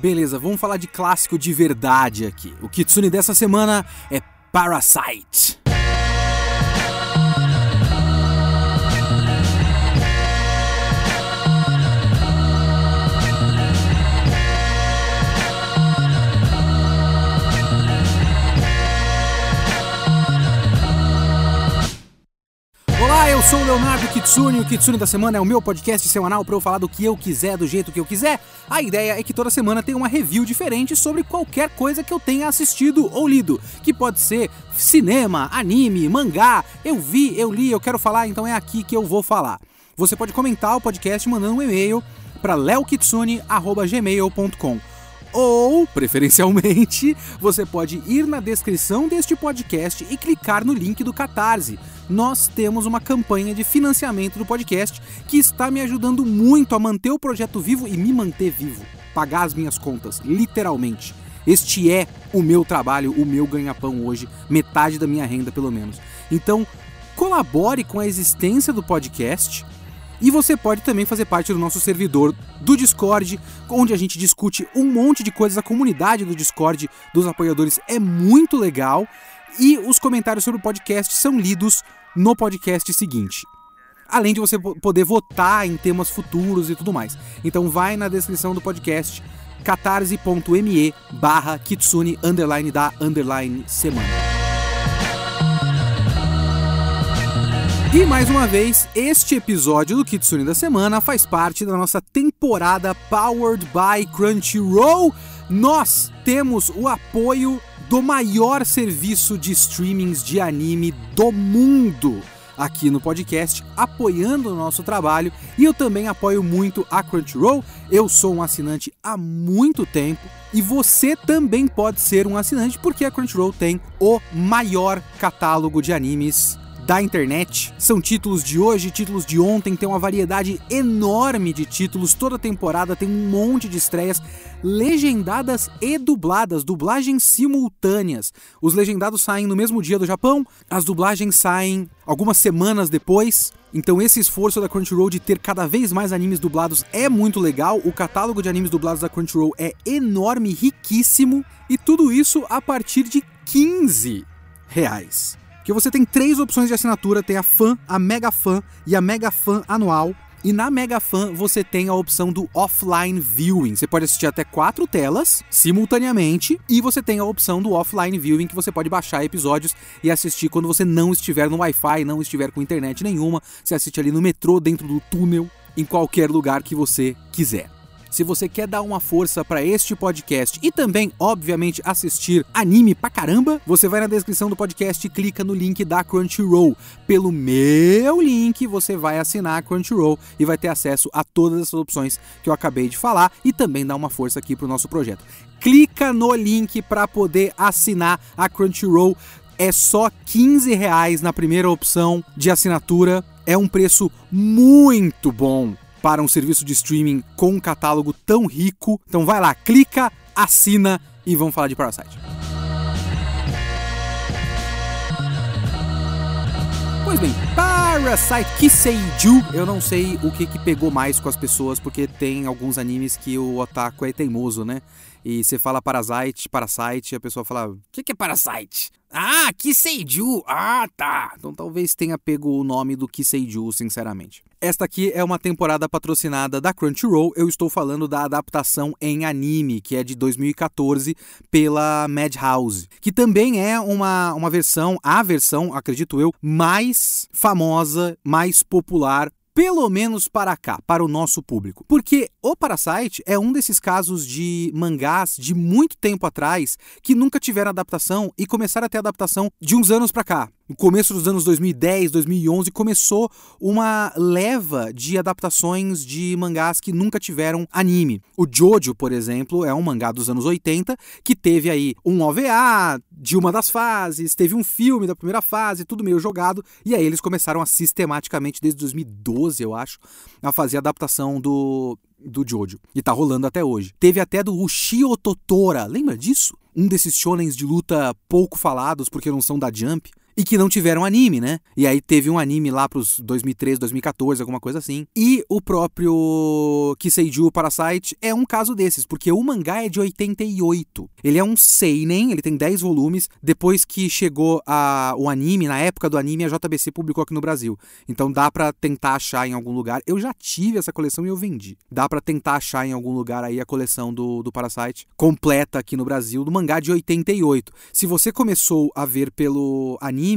Beleza, vamos falar de clássico de verdade aqui. O Kitsune dessa semana é Parasite. Eu sou o Leonardo Kitsune. O Kitsune da Semana é o meu podcast semanal para eu falar do que eu quiser, do jeito que eu quiser. A ideia é que toda semana tem uma review diferente sobre qualquer coisa que eu tenha assistido ou lido, que pode ser cinema, anime, mangá. Eu vi, eu li, eu quero falar, então é aqui que eu vou falar. Você pode comentar o podcast mandando um e-mail para leokitsune@gmail.com ou, preferencialmente, você pode ir na descrição deste podcast e clicar no link do Catarse. Nós temos uma campanha de financiamento do podcast que está me ajudando muito a manter o projeto vivo e me manter vivo, pagar as minhas contas, literalmente. Este é o meu trabalho, o meu ganha-pão hoje, metade da minha renda pelo menos. Então, colabore com a existência do podcast e você pode também fazer parte do nosso servidor do Discord, onde a gente discute um monte de coisas. A comunidade do Discord dos apoiadores é muito legal. E os comentários sobre o podcast são lidos no podcast seguinte. Além de você poder votar em temas futuros e tudo mais. Então vai na descrição do podcast catarse.me barra kitsune underline da underline semana. E mais uma vez, este episódio do Kitsune da Semana faz parte da nossa temporada Powered by Crunchyroll. Nós temos o apoio do maior serviço de streamings de anime do mundo aqui no podcast, apoiando o nosso trabalho. E eu também apoio muito a Crunchyroll. Eu sou um assinante há muito tempo e você também pode ser um assinante porque a Crunchyroll tem o maior catálogo de animes da internet. São títulos de hoje, títulos de ontem, tem uma variedade enorme de títulos. Toda temporada tem um monte de estreias legendadas e dubladas, dublagens simultâneas. Os legendados saem no mesmo dia do Japão, as dublagens saem algumas semanas depois. Então esse esforço da Crunchyroll de ter cada vez mais animes dublados é muito legal. O catálogo de animes dublados da Crunchyroll é enorme, riquíssimo e tudo isso a partir de 15 reais que você tem três opções de assinatura: tem a Fan, a Mega Fan e a Mega Fan anual. E na Mega Fan você tem a opção do offline viewing. Você pode assistir até quatro telas simultaneamente e você tem a opção do offline viewing que você pode baixar episódios e assistir quando você não estiver no Wi-Fi, não estiver com internet nenhuma. Você assiste ali no metrô, dentro do túnel, em qualquer lugar que você quiser. Se você quer dar uma força para este podcast e também, obviamente, assistir anime pra caramba, você vai na descrição do podcast e clica no link da Crunchyroll. Pelo meu link, você vai assinar a Crunchyroll e vai ter acesso a todas essas opções que eu acabei de falar e também dar uma força aqui pro nosso projeto. Clica no link para poder assinar a Crunchyroll. É só 15 reais na primeira opção de assinatura. É um preço muito bom para um serviço de streaming com um catálogo tão rico. Então vai lá, clica, assina e vamos falar de Parasite. Pois bem, Parasite Kiseiju, eu não sei o que, que pegou mais com as pessoas, porque tem alguns animes que o otaku é teimoso, né? E você fala Parasite, Parasite, e a pessoa fala: O que, que é Parasite? Ah, Kiseiju! Ah, tá! Então talvez tenha pego o nome do Kiseiju, sinceramente. Esta aqui é uma temporada patrocinada da Crunchyroll. Eu estou falando da adaptação em anime, que é de 2014 pela Madhouse, que também é uma, uma versão, a versão, acredito eu, mais famosa, mais popular pelo menos para cá, para o nosso público. Porque o Parasite é um desses casos de mangás de muito tempo atrás que nunca tiveram adaptação e começaram a ter adaptação de uns anos para cá no começo dos anos 2010, 2011, começou uma leva de adaptações de mangás que nunca tiveram anime. O Jojo, por exemplo, é um mangá dos anos 80 que teve aí um OVA de uma das fases, teve um filme da primeira fase, tudo meio jogado, e aí eles começaram a sistematicamente, desde 2012, eu acho, a fazer a adaptação do do Jojo. E tá rolando até hoje. Teve até do Ushio Totora, lembra disso? Um desses shonens de luta pouco falados porque não são da Jump. E que não tiveram anime, né? E aí teve um anime lá pros 2013, 2014, alguma coisa assim. E o próprio Kiseiju Parasite é um caso desses, porque o mangá é de 88. Ele é um seinen, ele tem 10 volumes, depois que chegou a, o anime, na época do anime, a JBC publicou aqui no Brasil. Então dá para tentar achar em algum lugar. Eu já tive essa coleção e eu vendi. Dá para tentar achar em algum lugar aí a coleção do, do Parasite completa aqui no Brasil, do mangá de 88. Se você começou a ver pelo anime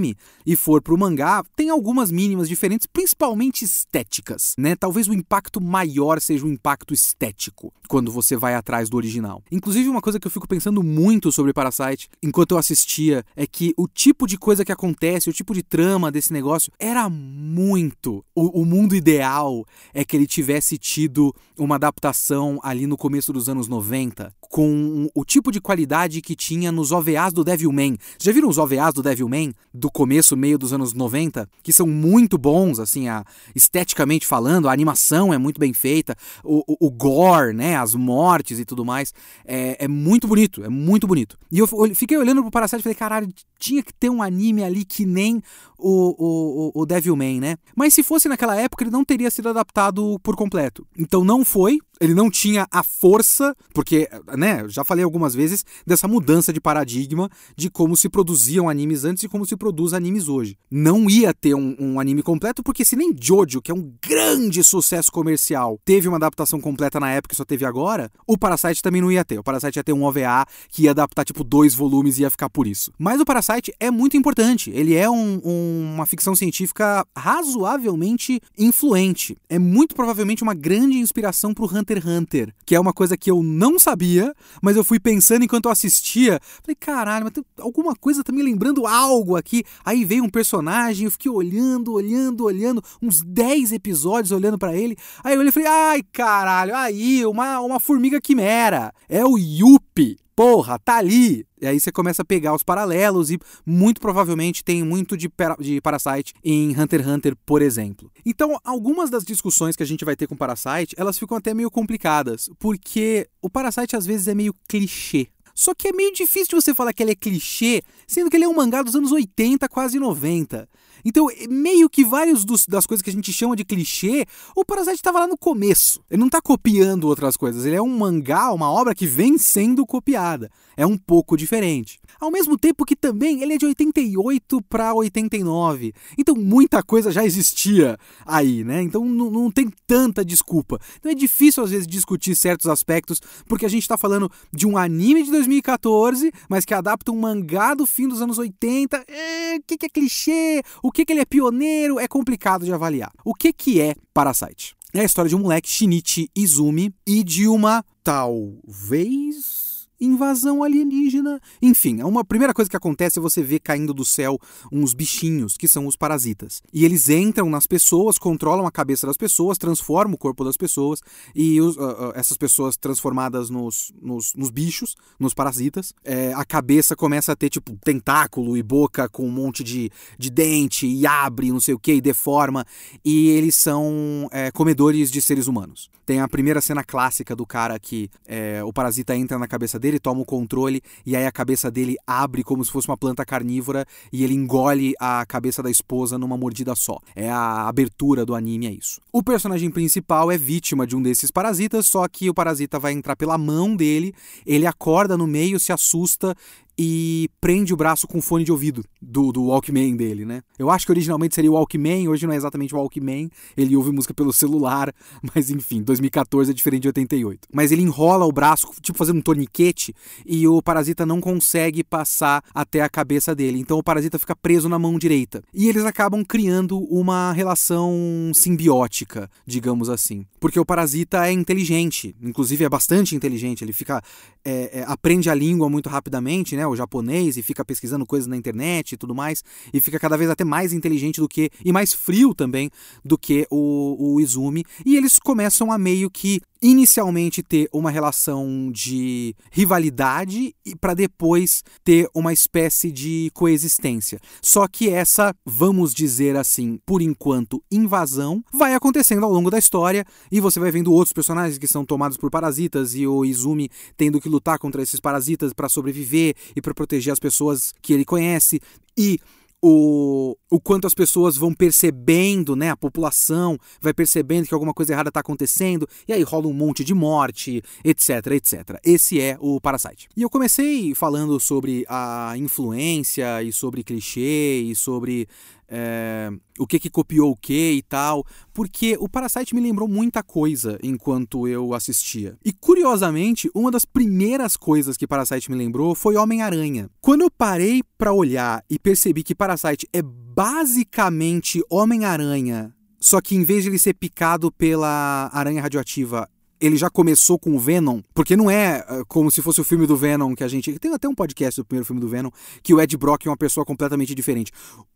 e for pro mangá, tem algumas mínimas diferentes, principalmente estéticas, né? Talvez o impacto maior seja o impacto estético quando você vai atrás do original. Inclusive, uma coisa que eu fico pensando muito sobre Parasite enquanto eu assistia é que o tipo de coisa que acontece, o tipo de trama desse negócio era muito. O, o mundo ideal é que ele tivesse tido uma adaptação ali no começo dos anos 90 com o tipo de qualidade que tinha nos OVAs do Devilman. Já viram os OVAs do Devilman do começo, meio dos anos 90? Que são muito bons, assim, a, esteticamente falando, a animação é muito bem feita, o, o, o gore, né, as mortes e tudo mais, é, é, muito bonito, é muito bonito. E eu, fiquei olhando pro Parasite e falei, caralho, tinha que ter um anime ali que nem o, o, o Devilman, né? Mas se fosse naquela época, ele não teria sido adaptado por completo. Então não foi, ele não tinha a força, porque, né, já falei algumas vezes dessa mudança de paradigma de como se produziam animes antes e como se produz animes hoje. Não ia ter um, um anime completo, porque se nem Jojo, que é um grande sucesso comercial, teve uma adaptação completa na época e só teve agora, o Parasite também não ia ter. O Parasite ia ter um OVA que ia adaptar, tipo, dois volumes e ia ficar por isso. Mas o Parasite é muito importante. Ele é um, um, uma ficção científica razoavelmente influente. É muito provavelmente uma grande inspiração pro Hunter x Hunter, que é uma coisa que eu não sabia, mas eu fui pensando enquanto eu assistia. Falei, caralho, mas tem alguma coisa tá me lembrando algo aqui. Aí veio um personagem, eu fiquei olhando, olhando, olhando, uns 10 episódios olhando para ele. Aí eu olhei e falei, ai caralho, aí, uma, uma formiga quimera. É o Yuppie. Porra, tá ali. E aí você começa a pegar os paralelos e muito provavelmente tem muito de, de Parasite em Hunter x Hunter, por exemplo. Então, algumas das discussões que a gente vai ter com Parasite, elas ficam até meio complicadas, porque o Parasite às vezes é meio clichê. Só que é meio difícil você falar que ele é clichê, sendo que ele é um mangá dos anos 80, quase 90. Então, meio que vários das coisas que a gente chama de clichê, o Parasite estava lá no começo. Ele não está copiando outras coisas. Ele é um mangá, uma obra que vem sendo copiada. É um pouco diferente. Ao mesmo tempo que também ele é de 88 para 89. Então, muita coisa já existia aí, né? Então, não, não tem tanta desculpa. Então, é difícil às vezes discutir certos aspectos, porque a gente está falando de um anime de 2014, mas que adapta um mangá do fim dos anos 80. O é, que, que é clichê? O que, que ele é pioneiro é complicado de avaliar. O que, que é Parasite? É a história de um moleque, Shinichi Izumi, e de uma talvez invasão alienígena. Enfim, é uma primeira coisa que acontece é você ver caindo do céu uns bichinhos, que são os parasitas. E eles entram nas pessoas, controlam a cabeça das pessoas, transformam o corpo das pessoas, e os, uh, uh, essas pessoas transformadas nos, nos, nos bichos, nos parasitas, é, a cabeça começa a ter, tipo, tentáculo e boca com um monte de, de dente, e abre, não sei o que, e deforma, e eles são é, comedores de seres humanos. Tem a primeira cena clássica do cara que é, o parasita entra na cabeça dele, toma o controle e aí a cabeça dele abre como se fosse uma planta carnívora e ele engole a cabeça da esposa numa mordida só. É a abertura do anime, é isso. O personagem principal é vítima de um desses parasitas, só que o parasita vai entrar pela mão dele, ele acorda no meio, se assusta e prende o braço com fone de ouvido do, do Walkman dele, né? Eu acho que originalmente seria o Walkman, hoje não é exatamente o Walkman, ele ouve música pelo celular, mas enfim, 2014 é diferente de 88. Mas ele enrola o braço, tipo fazendo um torniquete, e o parasita não consegue passar até a cabeça dele, então o parasita fica preso na mão direita. E eles acabam criando uma relação simbiótica, digamos assim. Porque o parasita é inteligente, inclusive é bastante inteligente, ele fica. É, é, aprende a língua muito rapidamente, né? Né, o japonês, e fica pesquisando coisas na internet e tudo mais, e fica cada vez até mais inteligente do que, e mais frio também do que o, o Izumi, e eles começam a meio que inicialmente ter uma relação de rivalidade e para depois ter uma espécie de coexistência. Só que essa, vamos dizer assim, por enquanto, invasão vai acontecendo ao longo da história e você vai vendo outros personagens que são tomados por parasitas e o Izumi tendo que lutar contra esses parasitas para sobreviver e para proteger as pessoas que ele conhece e o, o quanto as pessoas vão percebendo, né? A população vai percebendo que alguma coisa errada está acontecendo, e aí rola um monte de morte, etc, etc. Esse é o Parasite. E eu comecei falando sobre a influência e sobre clichê e sobre é, o que que copiou o que e tal, porque o Parasite me lembrou muita coisa enquanto eu assistia. E curiosamente, uma das primeiras coisas que Parasite me lembrou foi Homem-Aranha. Quando eu parei para olhar e percebi que Parasite é basicamente Homem-Aranha só que em vez de ele ser picado pela aranha radioativa, ele já começou com o Venom, porque não é uh, como se fosse o filme do Venom que a gente. Tem até um podcast do primeiro filme do Venom, que o Ed Brock é uma pessoa completamente diferente.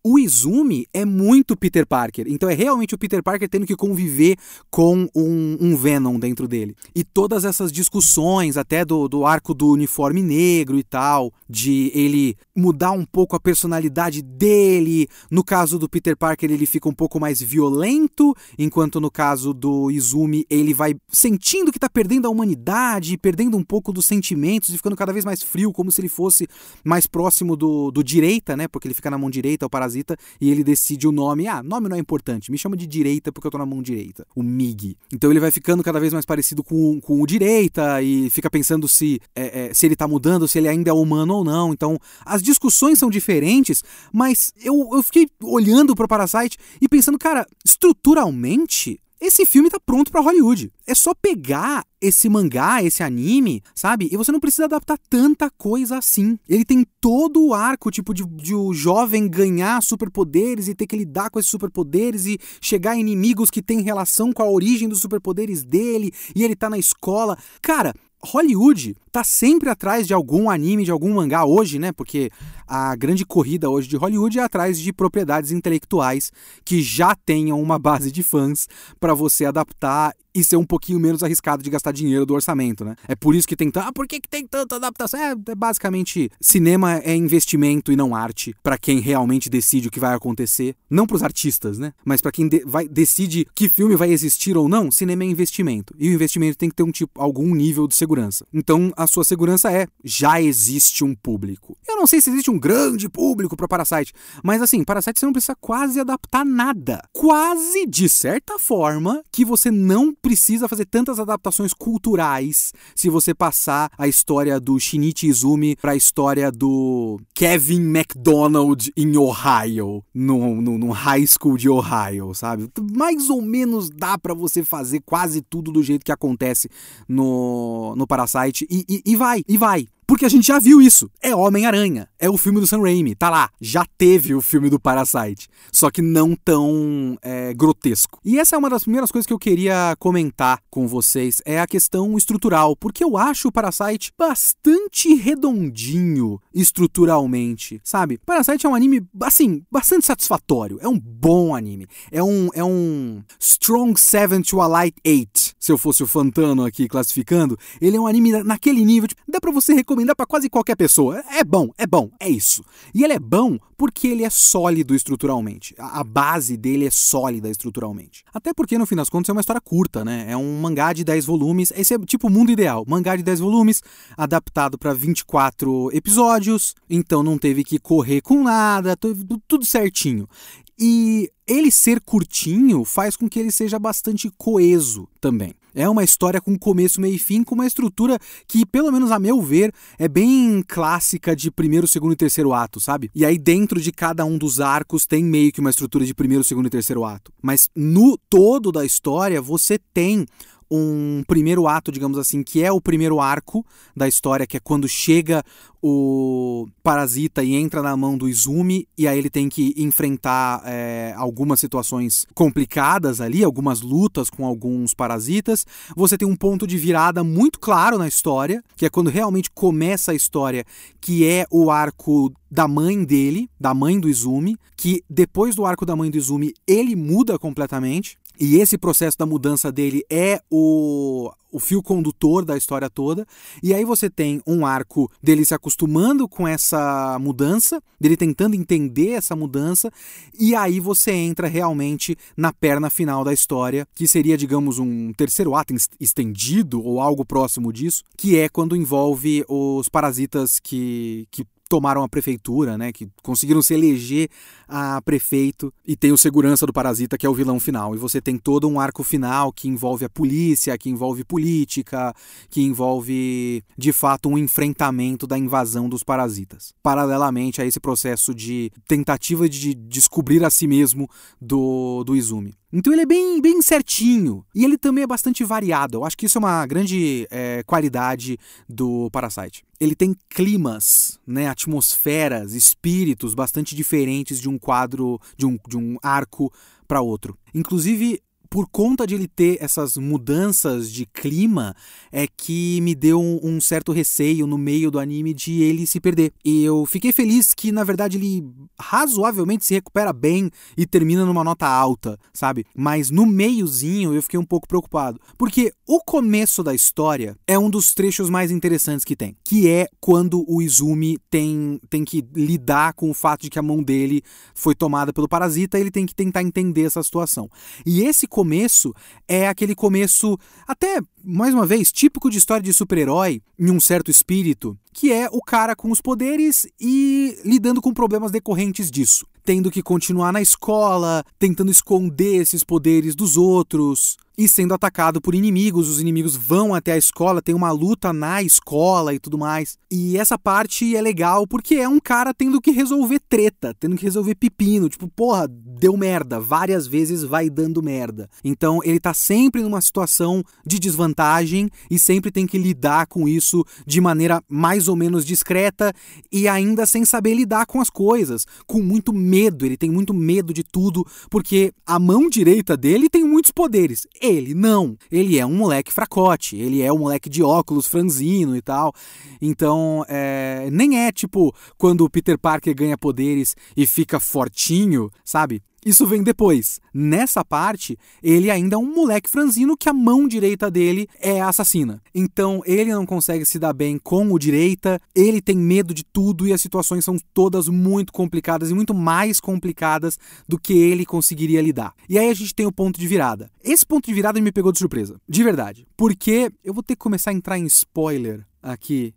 O Izumi é muito Peter Parker, então é realmente o Peter Parker tendo que conviver com um, um Venom dentro dele. E todas essas discussões, até do, do arco do uniforme negro e tal, de ele mudar um pouco a personalidade dele. No caso do Peter Parker, ele fica um pouco mais violento, enquanto no caso do Izumi, ele vai sentindo que está perdendo a humanidade, perdendo um pouco dos sentimentos e ficando cada vez mais frio, como se ele fosse mais próximo do, do direita, né? Porque ele fica na mão direita, o parasita, e ele decide o nome. Ah, nome não é importante, me chama de direita porque eu tô na mão direita. O Mig. Então ele vai ficando cada vez mais parecido com, com o direita e fica pensando se, é, é, se ele tá mudando, se ele ainda é humano ou não. Então as discussões são diferentes, mas eu, eu fiquei olhando pro Parasite e pensando, cara, estruturalmente esse filme tá pronto para Hollywood. É só pegar esse mangá, esse anime, sabe? E você não precisa adaptar tanta coisa assim. Ele tem todo o arco, tipo, de, de o jovem ganhar superpoderes e ter que lidar com esses superpoderes e chegar a inimigos que têm relação com a origem dos superpoderes dele e ele tá na escola. Cara, Hollywood tá sempre atrás de algum anime, de algum mangá hoje, né? Porque a grande corrida hoje de Hollywood é atrás de propriedades intelectuais que já tenham uma base de fãs para você adaptar e ser um pouquinho menos arriscado de gastar dinheiro do orçamento, né? É por isso que tem tanto. Ah, por que, que tem tanta adaptação? É, é basicamente cinema é investimento e não arte para quem realmente decide o que vai acontecer, não para os artistas, né? Mas para quem de, vai, decide que filme vai existir ou não, cinema é investimento e o investimento tem que ter um tipo algum nível de segurança. Então a sua segurança é já existe um público. Eu não sei se existe um grande público para Parasite, mas assim Parasite você não precisa quase adaptar nada, quase de certa forma que você não precisa fazer tantas adaptações culturais se você passar a história do Shinichi Izumi para a história do Kevin McDonald em Ohio, no, no, high school de Ohio, sabe? Mais ou menos dá para você fazer quase tudo do jeito que acontece no, no Parasite e, e, e vai, e vai. Porque a gente já viu isso. É Homem-Aranha. É o filme do Sam Raimi. Tá lá. Já teve o filme do Parasite. Só que não tão é, grotesco. E essa é uma das primeiras coisas que eu queria comentar com vocês. É a questão estrutural. Porque eu acho o Parasite bastante redondinho estruturalmente. Sabe? Parasite é um anime, assim, bastante satisfatório. É um bom anime. É um, é um Strong 7 to a Light 8. Se eu fosse o Fantano aqui classificando. Ele é um anime naquele nível. Tipo, dá pra você recomendar recomendar para quase qualquer pessoa. É bom, é bom, é isso. E ele é bom porque ele é sólido estruturalmente. A base dele é sólida estruturalmente. Até porque, no fim das contas, é uma história curta, né? É um mangá de 10 volumes. Esse é tipo o mundo ideal. Mangá de 10 volumes, adaptado para 24 episódios. Então não teve que correr com nada, tudo certinho. E ele ser curtinho faz com que ele seja bastante coeso também. É uma história com começo, meio e fim, com uma estrutura que, pelo menos a meu ver, é bem clássica de primeiro, segundo e terceiro ato, sabe? E aí, dentro de cada um dos arcos, tem meio que uma estrutura de primeiro, segundo e terceiro ato. Mas no todo da história, você tem um primeiro ato, digamos assim, que é o primeiro arco da história, que é quando chega o parasita e entra na mão do Izumi, e aí ele tem que enfrentar é, algumas situações complicadas ali, algumas lutas com alguns parasitas. Você tem um ponto de virada muito claro na história, que é quando realmente começa a história, que é o arco da mãe dele, da mãe do Izumi, que depois do arco da mãe do Izumi ele muda completamente. E esse processo da mudança dele é o, o fio condutor da história toda. E aí você tem um arco dele se acostumando com essa mudança, dele tentando entender essa mudança, e aí você entra realmente na perna final da história, que seria, digamos, um terceiro ato estendido ou algo próximo disso, que é quando envolve os parasitas que, que tomaram a prefeitura, né? Que conseguiram se eleger a prefeito e tem o segurança do parasita que é o vilão final. E você tem todo um arco final que envolve a polícia, que envolve política, que envolve de fato um enfrentamento da invasão dos parasitas. Paralelamente a esse processo de tentativa de descobrir a si mesmo do, do Izumi. Então ele é bem, bem certinho. E ele também é bastante variado. Eu acho que isso é uma grande é, qualidade do Parasite. Ele tem climas, né, atmosferas, espíritos bastante diferentes de um quadro, de um, de um arco para outro. Inclusive, por conta de ele ter essas mudanças de clima, é que me deu um, um, certo receio no meio do anime de ele se perder. E eu fiquei feliz que, na verdade, ele razoavelmente se recupera bem e termina numa nota alta, sabe? Mas no meiozinho eu fiquei um pouco preocupado. Porque o começo da história é um dos trechos mais interessantes que tem. Que é quando o Izumi tem, tem que lidar com o fato de que a mão dele foi tomada pelo parasita, ele tem que tentar entender essa situação. E esse começo é aquele começo, até mais uma vez, típico de história de super-herói, em um certo espírito, que é o cara com os poderes e lidando com problemas decorrentes disso. Tendo que continuar na escola, tentando esconder esses poderes dos outros, e sendo atacado por inimigos. Os inimigos vão até a escola, tem uma luta na escola e tudo mais. E essa parte é legal porque é um cara tendo que resolver treta, tendo que resolver pepino. Tipo, porra, deu merda. Várias vezes vai dando merda. Então ele tá sempre numa situação de desvantagem e sempre tem que lidar com isso de maneira mais ou menos discreta e ainda sem saber lidar com as coisas. Com muito medo. Ele tem muito medo de tudo porque a mão direita dele tem muitos poderes ele não. Ele é um moleque fracote, ele é um moleque de óculos franzino e tal. Então, é, nem é tipo quando o Peter Parker ganha poderes e fica fortinho, sabe? Isso vem depois. Nessa parte, ele ainda é um moleque franzino que a mão direita dele é assassina. Então, ele não consegue se dar bem com o direita, ele tem medo de tudo e as situações são todas muito complicadas e muito mais complicadas do que ele conseguiria lidar. E aí a gente tem o ponto de virada. Esse ponto de virada me pegou de surpresa, de verdade. Porque eu vou ter que começar a entrar em spoiler aqui.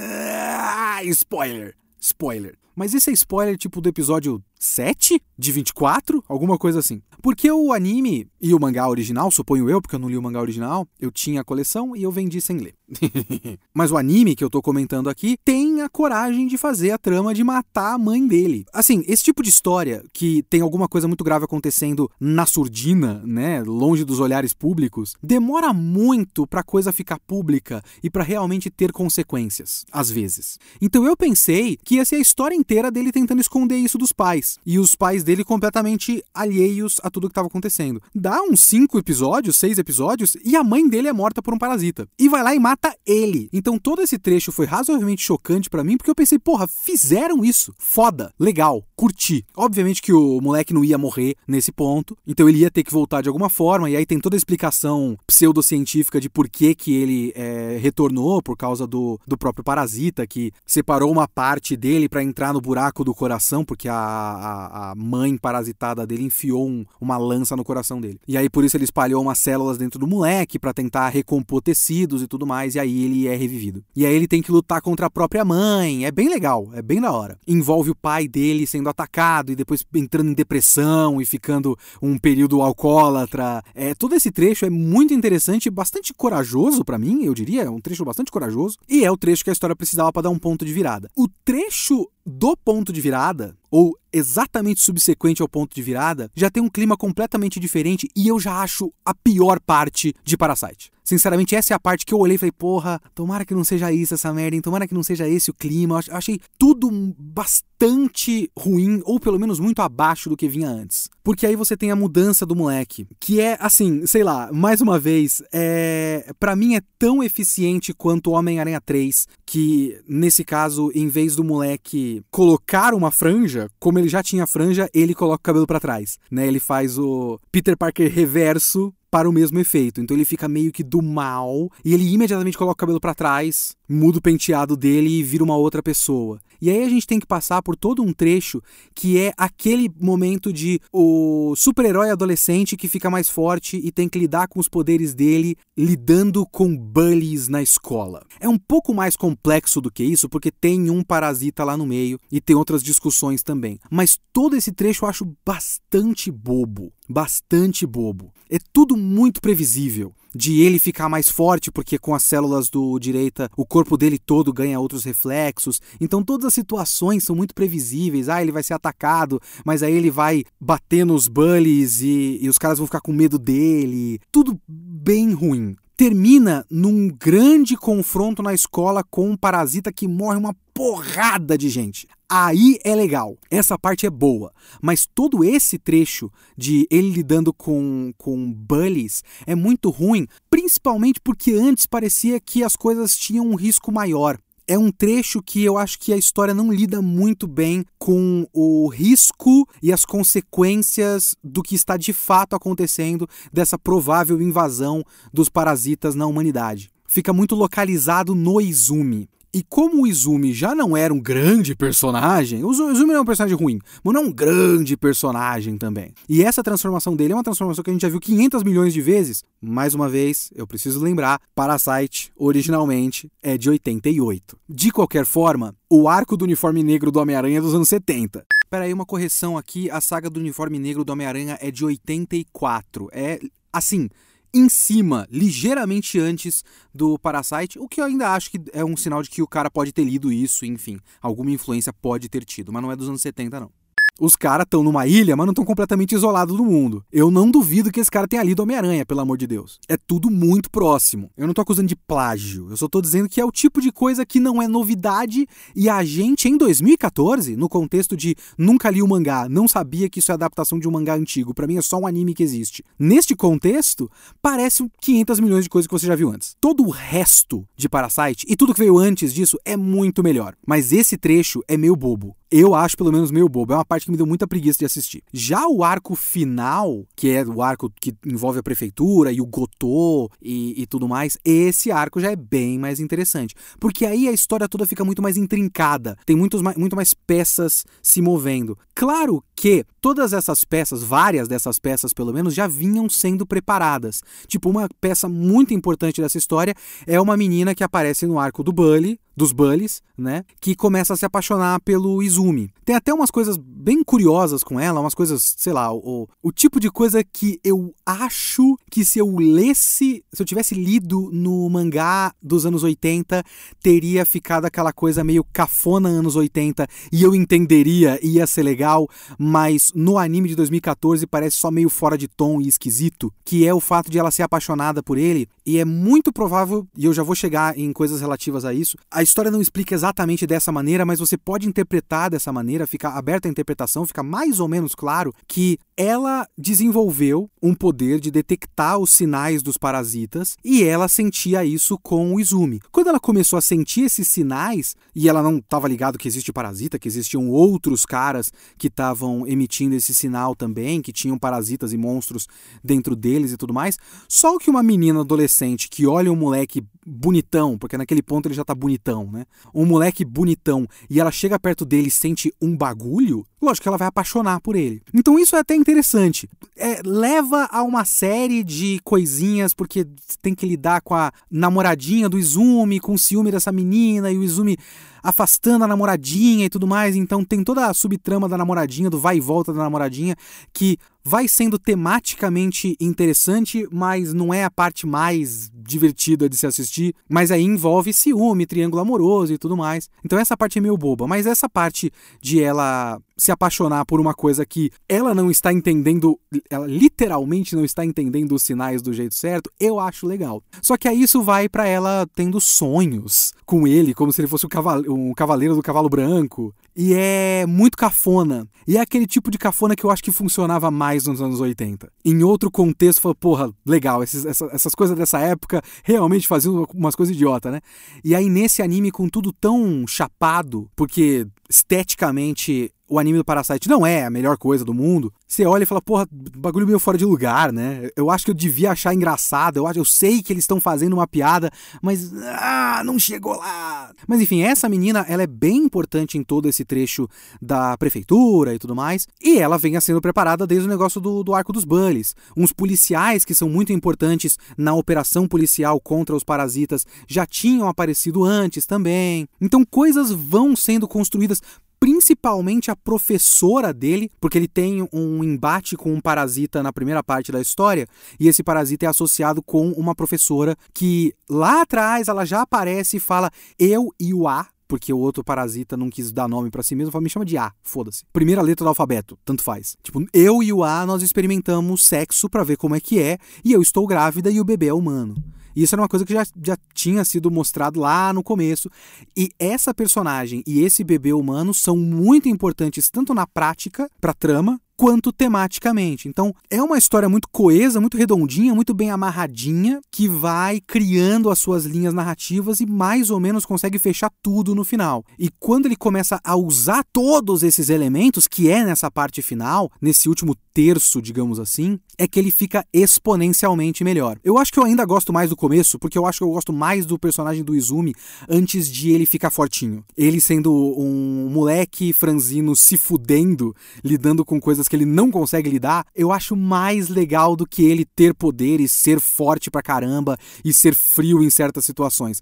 Ah, spoiler! Spoiler. Mas esse é spoiler tipo do episódio 7 de 24, alguma coisa assim. Porque o anime e o mangá original, suponho eu, porque eu não li o mangá original, eu tinha a coleção e eu vendi sem ler. Mas o anime que eu tô comentando aqui tem a coragem de fazer a trama de matar a mãe dele. Assim, esse tipo de história que tem alguma coisa muito grave acontecendo na surdina, né, longe dos olhares públicos, demora muito pra coisa ficar pública e para realmente ter consequências, às vezes. Então eu pensei que ia ser a história inteira dele tentando esconder isso dos pais. E os pais dele completamente alheios a tudo que estava acontecendo. Dá uns cinco episódios, seis episódios, e a mãe dele é morta por um parasita. E vai lá e mata ele. Então todo esse trecho foi razoavelmente chocante para mim, porque eu pensei, porra, fizeram isso. Foda, legal, curti. Obviamente que o moleque não ia morrer nesse ponto, então ele ia ter que voltar de alguma forma, e aí tem toda a explicação pseudocientífica de por que, que ele é, retornou, por causa do, do próprio parasita, que separou uma parte dele para entrar no buraco do coração, porque a a, a mãe parasitada dele enfiou um, uma lança no coração dele. E aí por isso ele espalhou umas células dentro do moleque para tentar recompor tecidos e tudo mais, e aí ele é revivido. E aí ele tem que lutar contra a própria mãe. É bem legal, é bem da hora. Envolve o pai dele sendo atacado e depois entrando em depressão e ficando um período alcoólatra. É, todo esse trecho é muito interessante, bastante corajoso para mim, eu diria, é um trecho bastante corajoso, e é o trecho que a história precisava para dar um ponto de virada. O trecho do ponto de virada, ou exatamente subsequente ao ponto de virada, já tem um clima completamente diferente e eu já acho a pior parte de Parasite. Sinceramente, essa é a parte que eu olhei e falei, porra, tomara que não seja isso essa merda, hein? tomara que não seja esse o clima. Eu achei tudo bastante ruim, ou pelo menos muito abaixo do que vinha antes. Porque aí você tem a mudança do moleque, que é assim, sei lá, mais uma vez, é para mim é tão eficiente quanto Homem-Aranha 3, que nesse caso, em vez do moleque colocar uma franja, como ele já tinha franja, ele coloca o cabelo para trás, né? Ele faz o Peter Parker reverso para o mesmo efeito. Então ele fica meio que do mal e ele imediatamente coloca o cabelo para trás, muda o penteado dele e vira uma outra pessoa. E aí a gente tem que passar por todo um trecho que é aquele momento de o super-herói adolescente que fica mais forte e tem que lidar com os poderes dele lidando com bullies na escola. É um pouco mais complexo do que isso porque tem um parasita lá no meio e tem outras discussões também. Mas todo esse trecho eu acho bastante bobo, bastante bobo. É tudo muito previsível de ele ficar mais forte, porque com as células do direita o corpo dele todo ganha outros reflexos. Então todas as situações são muito previsíveis. Ah, ele vai ser atacado, mas aí ele vai bater nos bullies e, e os caras vão ficar com medo dele. Tudo bem ruim termina num grande confronto na escola com um parasita que morre uma porrada de gente. Aí é legal, essa parte é boa, mas todo esse trecho de ele lidando com, com bullies é muito ruim, principalmente porque antes parecia que as coisas tinham um risco maior é um trecho que eu acho que a história não lida muito bem com o risco e as consequências do que está de fato acontecendo dessa provável invasão dos parasitas na humanidade. Fica muito localizado no Izumi. E como o Izumi já não era um grande personagem, o Izumi não é um personagem ruim, mas não é um grande personagem também. E essa transformação dele é uma transformação que a gente já viu 500 milhões de vezes. Mais uma vez, eu preciso lembrar, Parasite originalmente é de 88. De qualquer forma, o arco do uniforme negro do Homem-Aranha é dos anos 70. Peraí, uma correção aqui, a saga do uniforme negro do Homem-Aranha é de 84. É assim, em cima, ligeiramente antes do Parasite, o que eu ainda acho que é um sinal de que o cara pode ter lido isso, enfim, alguma influência pode ter tido, mas não é dos anos 70 não. Os caras estão numa ilha, mas não estão completamente isolados do mundo. Eu não duvido que esse cara tenha lido Homem-Aranha, pelo amor de Deus. É tudo muito próximo. Eu não tô acusando de plágio. Eu só tô dizendo que é o tipo de coisa que não é novidade e a gente, em 2014, no contexto de nunca li o mangá, não sabia que isso é adaptação de um mangá antigo, para mim é só um anime que existe. Neste contexto, parece 500 milhões de coisas que você já viu antes. Todo o resto de Parasite e tudo que veio antes disso é muito melhor. Mas esse trecho é meio bobo eu acho pelo menos meio bobo. É uma parte que me deu muita preguiça de assistir. Já o arco final, que é o arco que envolve a prefeitura e o Gotô e, e, tudo mais, esse arco já é bem mais interessante. Porque aí a história toda fica muito mais intrincada. Tem muitos, muito mais peças se movendo. Claro que todas essas peças, várias dessas peças pelo menos, já vinham sendo preparadas. Tipo, uma peça muito importante dessa história é uma menina que aparece no arco do Bully, dos Bullies, né? Que começa a se apaixonar pelo Izumi. Tem até umas coisas bem curiosas com ela, umas coisas, sei lá, o, o tipo de coisa que eu acho que se eu lesse, se eu tivesse lido no mangá dos anos 80, teria ficado aquela coisa meio cafona anos 80 e eu entenderia, ia ser legal, mas no anime de 2014 parece só meio fora de tom e esquisito, que é o fato de ela ser apaixonada por ele, e é muito provável, e eu já vou chegar em coisas relativas a isso, a história não explica exatamente dessa maneira, mas você pode interpretar dessa maneira, fica aberta a interpretação, fica mais ou menos claro que ela desenvolveu um poder de detectar os sinais dos parasitas e ela sentia isso com o Izumi. Quando ela começou a sentir esses sinais e ela não estava ligado que existe parasita, que existiam outros caras que estavam emitindo esse sinal também, que tinham parasitas e monstros dentro deles e tudo mais, só que uma menina adolescente que olha um moleque bonitão, porque naquele ponto ele já tá bonitão, né? Um moleque bonitão e ela chega perto dele e sente um bagulho, lógico que ela vai apaixonar por ele. Então isso é até interessante. É, leva a uma série de coisinhas, porque tem que lidar com a namoradinha do Izumi, com o ciúme dessa menina, e o Izumi afastando a namoradinha e tudo mais. Então tem toda a subtrama da namoradinha, do vai e volta da namoradinha, que vai sendo tematicamente interessante, mas não é a parte mais divertida de se assistir. Mas aí envolve ciúme, triângulo amoroso e tudo mais. Então essa parte é meio boba. Mas essa parte de ela se apaixonar por uma coisa que ela não está entendendo, ela literalmente não está entendendo os sinais do jeito certo, eu acho legal. Só que aí isso vai para ela tendo sonhos com ele, como se ele fosse um cavaleiro, do cavalo branco. E é muito cafona. E é aquele tipo de cafona que eu acho que funcionava mais nos anos 80. Em outro contexto, fala, porra, legal, esses, essa, essas coisas dessa época realmente faziam umas coisas idiota, né? E aí nesse anime com tudo tão chapado, porque esteticamente o anime do Parasite não é a melhor coisa do mundo, você olha e fala, porra, bagulho meio fora de lugar, né? Eu acho que eu devia achar engraçado, eu, acho, eu sei que eles estão fazendo uma piada, mas ah, não chegou lá. Mas enfim, essa menina, ela é bem importante em todo esse trecho da prefeitura e tudo mais, e ela vem sendo preparada desde o negócio do, do arco dos Bullies. Uns policiais que são muito importantes na operação policial contra os parasitas já tinham aparecido antes também. Então coisas vão sendo construídas principalmente a professora dele, porque ele tem um embate com um parasita na primeira parte da história, e esse parasita é associado com uma professora que lá atrás ela já aparece e fala eu e o A, porque o outro parasita não quis dar nome para si mesmo, fala, me chama de A, foda-se. Primeira letra do alfabeto, tanto faz. Tipo, eu e o A nós experimentamos sexo para ver como é que é, e eu estou grávida e o bebê é humano. E isso era uma coisa que já, já tinha sido mostrado lá no começo. E essa personagem e esse bebê humano são muito importantes tanto na prática, pra trama, quanto tematicamente. Então, é uma história muito coesa, muito redondinha, muito bem amarradinha, que vai criando as suas linhas narrativas e mais ou menos consegue fechar tudo no final. E quando ele começa a usar todos esses elementos, que é nessa parte final, nesse último terço, digamos assim, é que ele fica exponencialmente melhor. Eu acho que eu ainda gosto mais do começo, porque eu acho que eu gosto mais do personagem do Izumi antes de ele ficar fortinho. Ele sendo um moleque franzino se fudendo, lidando com coisas que ele não consegue lidar, eu acho mais legal do que ele ter poderes, ser forte pra caramba e ser frio em certas situações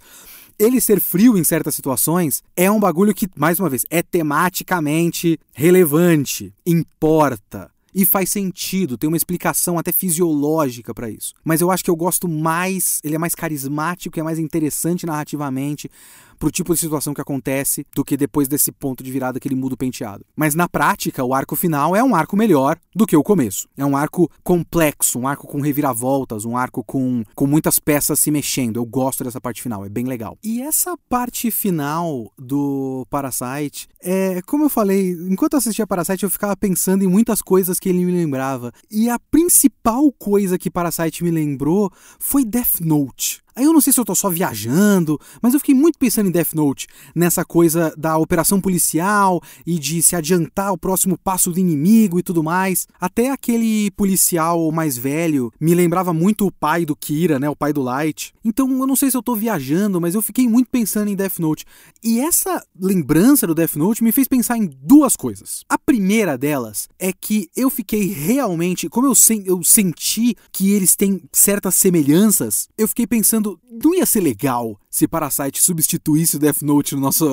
ele ser frio em certas situações é um bagulho que, mais uma vez, é tematicamente relevante, importa. E faz sentido, tem uma explicação até fisiológica para isso. Mas eu acho que eu gosto mais, ele é mais carismático, é mais interessante narrativamente, pro tipo de situação que acontece do que depois desse ponto de virada que ele muda o penteado. Mas na prática, o arco final é um arco melhor do que o começo. É um arco complexo, um arco com reviravoltas, um arco com, com muitas peças se mexendo. Eu gosto dessa parte final, é bem legal. E essa parte final do Parasite, é, como eu falei, enquanto eu assistia Parasite, eu ficava pensando em muitas coisas que ele me lembrava. E a principal coisa que Parasite me lembrou foi Death Note. Aí eu não sei se eu tô só viajando, mas eu fiquei muito pensando em Death Note, nessa coisa da operação policial e de se adiantar o próximo passo do inimigo e tudo mais. Até aquele policial mais velho me lembrava muito o pai do Kira, né, o pai do Light. Então eu não sei se eu tô viajando, mas eu fiquei muito pensando em Death Note. E essa lembrança do Death Note me fez pensar em duas coisas. A primeira delas é que eu fiquei realmente, como eu, sen eu senti que eles têm certas semelhanças, eu fiquei pensando pensando, não ia ser legal se Parasite substituísse o Death Note no nosso,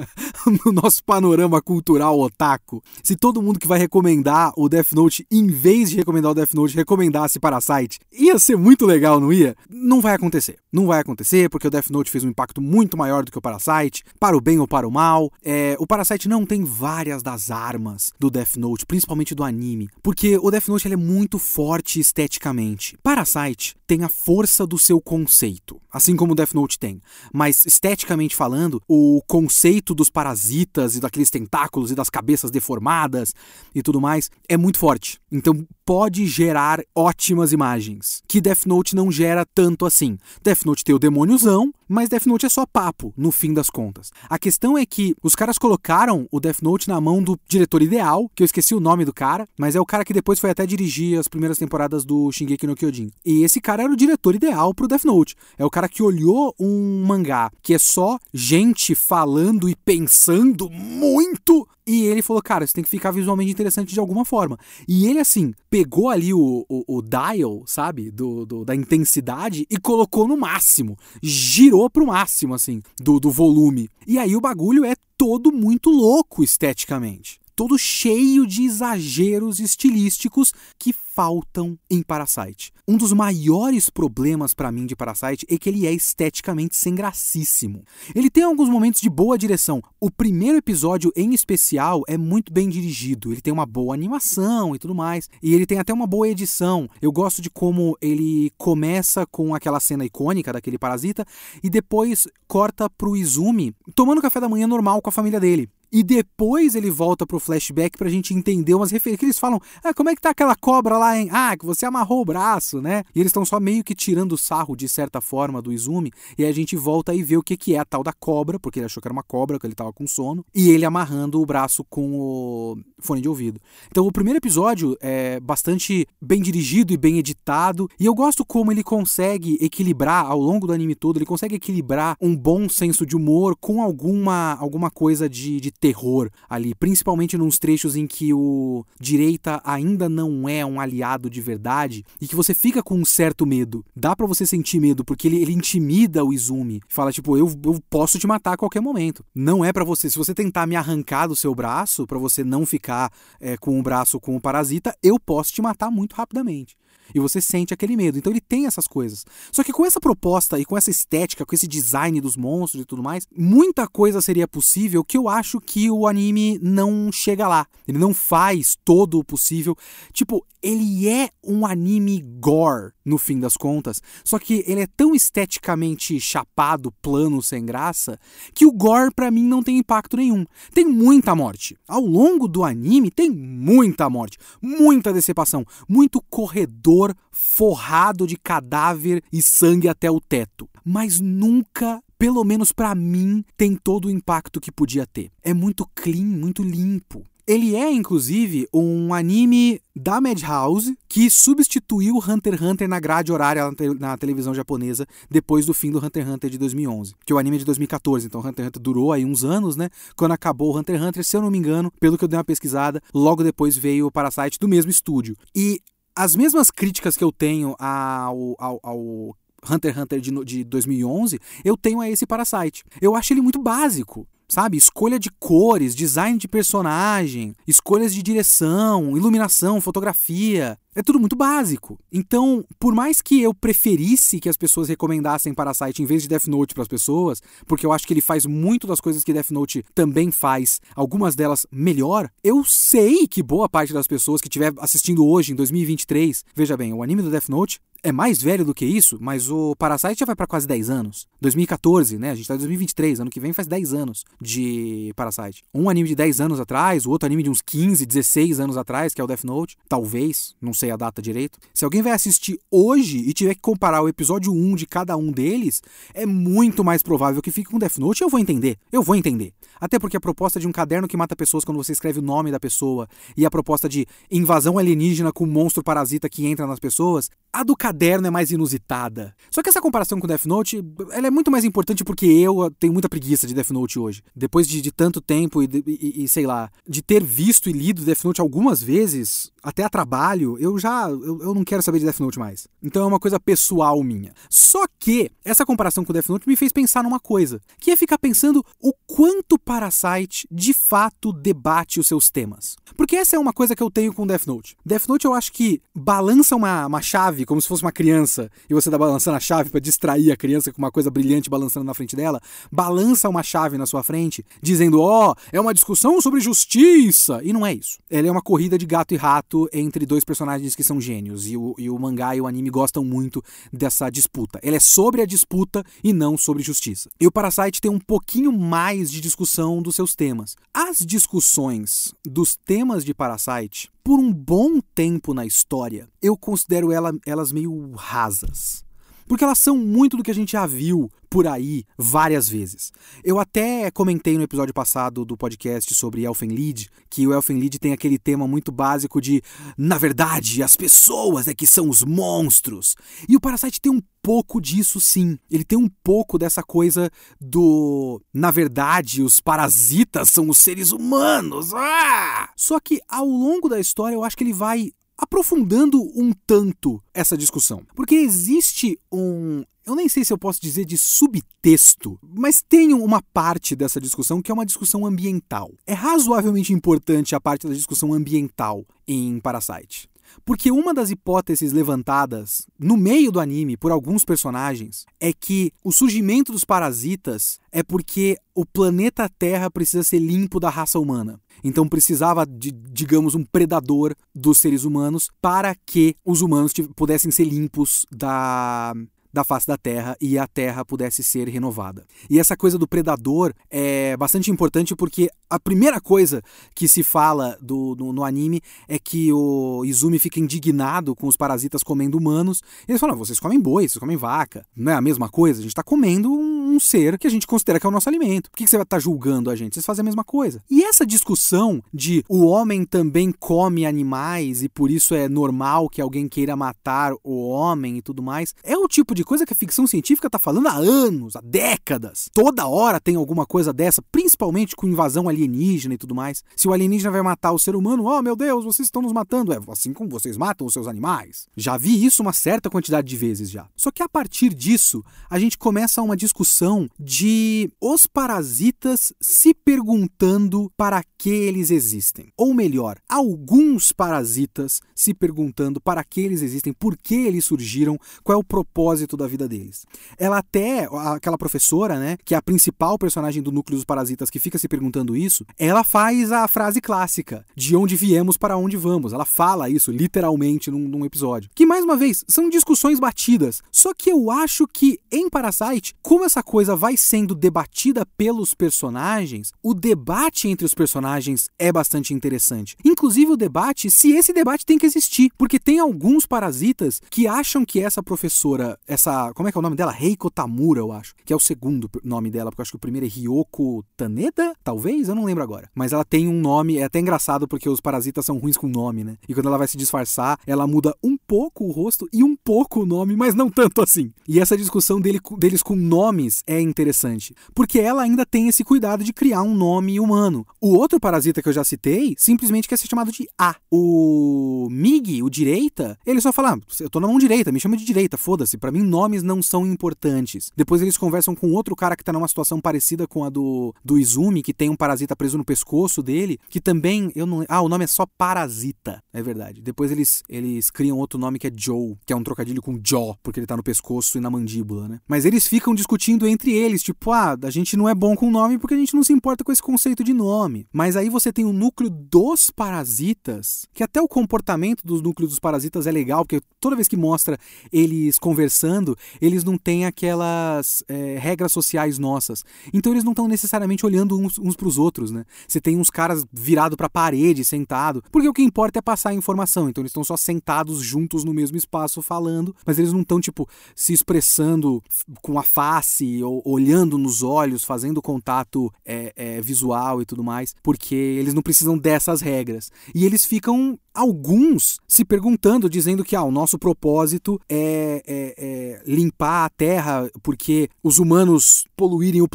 no nosso panorama cultural otaku? Se todo mundo que vai recomendar o Death Note, em vez de recomendar o Death Note, recomendasse Parasite, ia ser muito legal, não ia? Não vai acontecer. Não vai acontecer porque o Death Note fez um impacto muito maior do que o Parasite, para o bem ou para o mal. É, o Parasite não tem várias das armas do Death Note, principalmente do anime, porque o Death Note ele é muito forte esteticamente. Parasite tem a força do seu conceito, assim como Death Note tem. Mas esteticamente falando, o conceito dos parasitas e daqueles tentáculos e das cabeças deformadas e tudo mais é muito forte. Então pode gerar ótimas imagens, que Death Note não gera tanto assim. Death Note tem o demôniozão, mas Death Note é só papo, no fim das contas. A questão é que os caras colocaram o Death Note na mão do diretor ideal, que eu esqueci o nome do cara, mas é o cara que depois foi até dirigir as primeiras temporadas do Shingeki no Kyojin. E esse era o diretor ideal pro Death Note. É o cara que olhou um mangá que é só gente falando e pensando muito e ele falou, cara, isso tem que ficar visualmente interessante de alguma forma. E ele, assim, pegou ali o, o, o dial, sabe, do, do, da intensidade e colocou no máximo. Girou pro máximo, assim, do, do volume. E aí o bagulho é todo muito louco esteticamente todo cheio de exageros estilísticos que faltam em Parasite. Um dos maiores problemas para mim de Parasite é que ele é esteticamente sem gracíssimo. Ele tem alguns momentos de boa direção. O primeiro episódio em especial é muito bem dirigido. Ele tem uma boa animação e tudo mais, e ele tem até uma boa edição. Eu gosto de como ele começa com aquela cena icônica daquele parasita e depois corta pro Izumi tomando café da manhã normal com a família dele. E depois ele volta pro flashback pra gente entender umas referências. Que eles falam, ah, como é que tá aquela cobra lá, hein? Ah, que você amarrou o braço, né? E eles estão só meio que tirando o sarro, de certa forma, do Izumi. E a gente volta e vê o que, que é a tal da cobra, porque ele achou que era uma cobra, que ele tava com sono. E ele amarrando o braço com o fone de ouvido. Então o primeiro episódio é bastante bem dirigido e bem editado. E eu gosto como ele consegue equilibrar, ao longo do anime todo, ele consegue equilibrar um bom senso de humor com alguma, alguma coisa de, de terror ali, principalmente nos trechos em que o direita ainda não é um aliado de verdade e que você fica com um certo medo. Dá para você sentir medo porque ele, ele intimida o Izumi. Fala tipo, eu, eu posso te matar a qualquer momento. Não é para você. Se você tentar me arrancar do seu braço para você não ficar é, com o braço com o parasita, eu posso te matar muito rapidamente e você sente aquele medo. Então ele tem essas coisas. Só que com essa proposta e com essa estética, com esse design dos monstros e tudo mais, muita coisa seria possível que eu acho que o anime não chega lá. Ele não faz todo o possível. Tipo, ele é um anime gore, no fim das contas, só que ele é tão esteticamente chapado, plano, sem graça, que o gore para mim não tem impacto nenhum. Tem muita morte. Ao longo do anime tem muita morte, muita decepção, muito corredor forrado de cadáver e sangue até o teto. Mas nunca pelo menos para mim, tem todo o impacto que podia ter. É muito clean, muito limpo. Ele é, inclusive, um anime da Madhouse que substituiu Hunter x Hunter na grade horária na televisão japonesa depois do fim do Hunter x Hunter de 2011, que é o anime é de 2014. Então Hunter x Hunter durou aí uns anos, né? Quando acabou o Hunter x Hunter, se eu não me engano, pelo que eu dei uma pesquisada, logo depois veio o Parasite do mesmo estúdio. E as mesmas críticas que eu tenho ao, ao, ao Hunter x Hunter de, de 2011, eu tenho a esse Parasite. Eu acho ele muito básico sabe? Escolha de cores, design de personagem, escolhas de direção, iluminação, fotografia. É tudo muito básico. Então, por mais que eu preferisse que as pessoas recomendassem Parasite em vez de Death Note para as pessoas, porque eu acho que ele faz muito das coisas que Death Note também faz, algumas delas melhor, eu sei que boa parte das pessoas que estiver assistindo hoje, em 2023, veja bem, o anime do Death Note é mais velho do que isso, mas o Parasite já vai para quase 10 anos. 2014, né? A gente tá em 2023, ano que vem faz 10 anos de Parasite. Um anime de 10 anos atrás, o outro anime de uns 15, 16 anos atrás, que é o Death Note. Talvez, não sei a data direito. Se alguém vai assistir hoje e tiver que comparar o episódio 1 de cada um deles, é muito mais provável que fique com Death Note eu vou entender. Eu vou entender. Até porque a proposta de um caderno que mata pessoas quando você escreve o nome da pessoa e a proposta de invasão alienígena com um monstro parasita que entra nas pessoas, a do caderno é mais inusitada. Só que essa comparação com Death Note, ela é muito mais importante porque eu tenho muita preguiça de Death Note hoje. Depois de, de tanto tempo e, e, e, sei lá, de ter visto e lido Death Note algumas vezes, até a trabalho, eu já eu, eu não quero saber de Death Note mais. Então é uma coisa pessoal minha. Só que essa comparação com Death Note me fez pensar numa coisa, que é ficar pensando o quanto Parasite de fato debate os seus temas. Porque essa é uma coisa que eu tenho com Death Note. Death Note eu acho que balança uma, uma chave como se fosse uma criança e você tá balançando a chave para distrair a criança com uma coisa brilhante balançando na frente dela. Balança uma chave na sua frente dizendo: Ó, oh, é uma discussão sobre justiça. E não é isso. Ela é uma corrida de gato e rato entre dois personagens que são gênios. E o, e o mangá e o anime gostam muito dessa disputa. Ela é sobre a disputa e não sobre justiça. E o Parasite tem um pouquinho mais de discussão dos seus temas. As discussões dos temas de Parasite por um bom tempo na história, eu considero ela, elas meio rasas. Porque elas são muito do que a gente já viu por aí várias vezes. Eu até comentei no episódio passado do podcast sobre Elfenlied que o Elfenlied tem aquele tema muito básico de, na verdade, as pessoas é que são os monstros. E o Parasite tem um pouco disso sim. Ele tem um pouco dessa coisa do, na verdade, os parasitas são os seres humanos. Ah! Só que ao longo da história eu acho que ele vai aprofundando um tanto essa discussão. Porque existe um. Eu nem sei se eu posso dizer de subtexto, mas tem uma parte dessa discussão que é uma discussão ambiental. É razoavelmente importante a parte da discussão ambiental em Parasite. Porque uma das hipóteses levantadas no meio do anime por alguns personagens é que o surgimento dos parasitas é porque o planeta Terra precisa ser limpo da raça humana. Então precisava de, digamos, um predador dos seres humanos para que os humanos pudessem ser limpos da da face da Terra e a Terra pudesse ser renovada. E essa coisa do predador é bastante importante porque a primeira coisa que se fala do, no, no anime é que o Izumi fica indignado com os parasitas comendo humanos. E eles falam: vocês comem boi, vocês comem vaca. Não é a mesma coisa? A gente está comendo um, um, ser que a gente considera que é o nosso alimento. Por que, que você vai estar tá julgando a gente? Vocês fazem a mesma coisa. E essa discussão de o homem também come animais e por isso é normal que alguém queira matar o homem e tudo mais, é o tipo de coisa que a ficção científica está falando há anos, há décadas. Toda hora tem alguma coisa dessa, principalmente com invasão alienígena e tudo mais. Se o alienígena vai matar o ser humano, oh meu Deus, vocês estão nos matando. É assim como vocês matam os seus animais. Já vi isso uma certa quantidade de vezes já. Só que a partir disso, a gente começa uma discussão de os parasitas se perguntando para que eles existem. Ou melhor, alguns parasitas se perguntando para que eles existem, por que eles surgiram, qual é o propósito da vida deles. Ela até, aquela professora, né, que é a principal personagem do núcleo dos parasitas que fica se perguntando isso, ela faz a frase clássica, de onde viemos para onde vamos. Ela fala isso literalmente num, num episódio. Que, mais uma vez, são discussões batidas. Só que eu acho que em Parasite, como essa coisa vai sendo debatida pelos personagens, o debate entre os personagens é bastante interessante. Inclusive o debate, se esse debate tem que existir, porque tem alguns parasitas que acham que essa professora, essa, como é que é o nome dela? Reiko Tamura, eu acho, que é o segundo nome dela, porque eu acho que o primeiro é Ryoko Taneda, talvez, eu não lembro agora. Mas ela tem um nome, é até engraçado porque os parasitas são ruins com nome, né? E quando ela vai se disfarçar, ela muda um pouco o rosto e um pouco o nome, mas não tanto assim. E essa discussão dele, deles com nomes é interessante, porque ela ainda tem esse cuidado de criar um nome humano. O outro parasita que eu já citei simplesmente quer ser chamado de A. O Mig, o direita, ele só fala: ah, eu tô na mão direita, me chama de direita, foda-se. Para mim, nomes não são importantes. Depois eles conversam com outro cara que tá numa situação parecida com a do, do Izumi, que tem um parasita preso no pescoço dele, que também, eu não. Ah, o nome é só Parasita, é verdade. Depois eles, eles criam outro nome que é Joe, que é um trocadilho com Jaw, porque ele tá no pescoço e na mandíbula, né? Mas eles ficam discutindo entre eles, tipo, ah, a gente não é bom com nome porque a gente não se importa com esse conceito de nome. Mas aí você tem o núcleo dos parasitas, que até o comportamento dos núcleos dos parasitas é legal, porque toda vez que mostra eles conversando, eles não têm aquelas é, regras sociais nossas. Então eles não estão necessariamente olhando uns, uns para os outros, né? Você tem uns caras virado para a parede, sentado, porque o que importa é passar a informação. Então eles estão só sentados juntos no mesmo espaço falando, mas eles não estão tipo se expressando com a face ou olhando nos olhos, fazendo contato é, é, visual e tudo mais, porque eles não precisam dessas regras. E eles ficam alguns se perguntando, dizendo que ah, o nosso propósito é, é, é limpar a Terra porque os humanos poluírem o,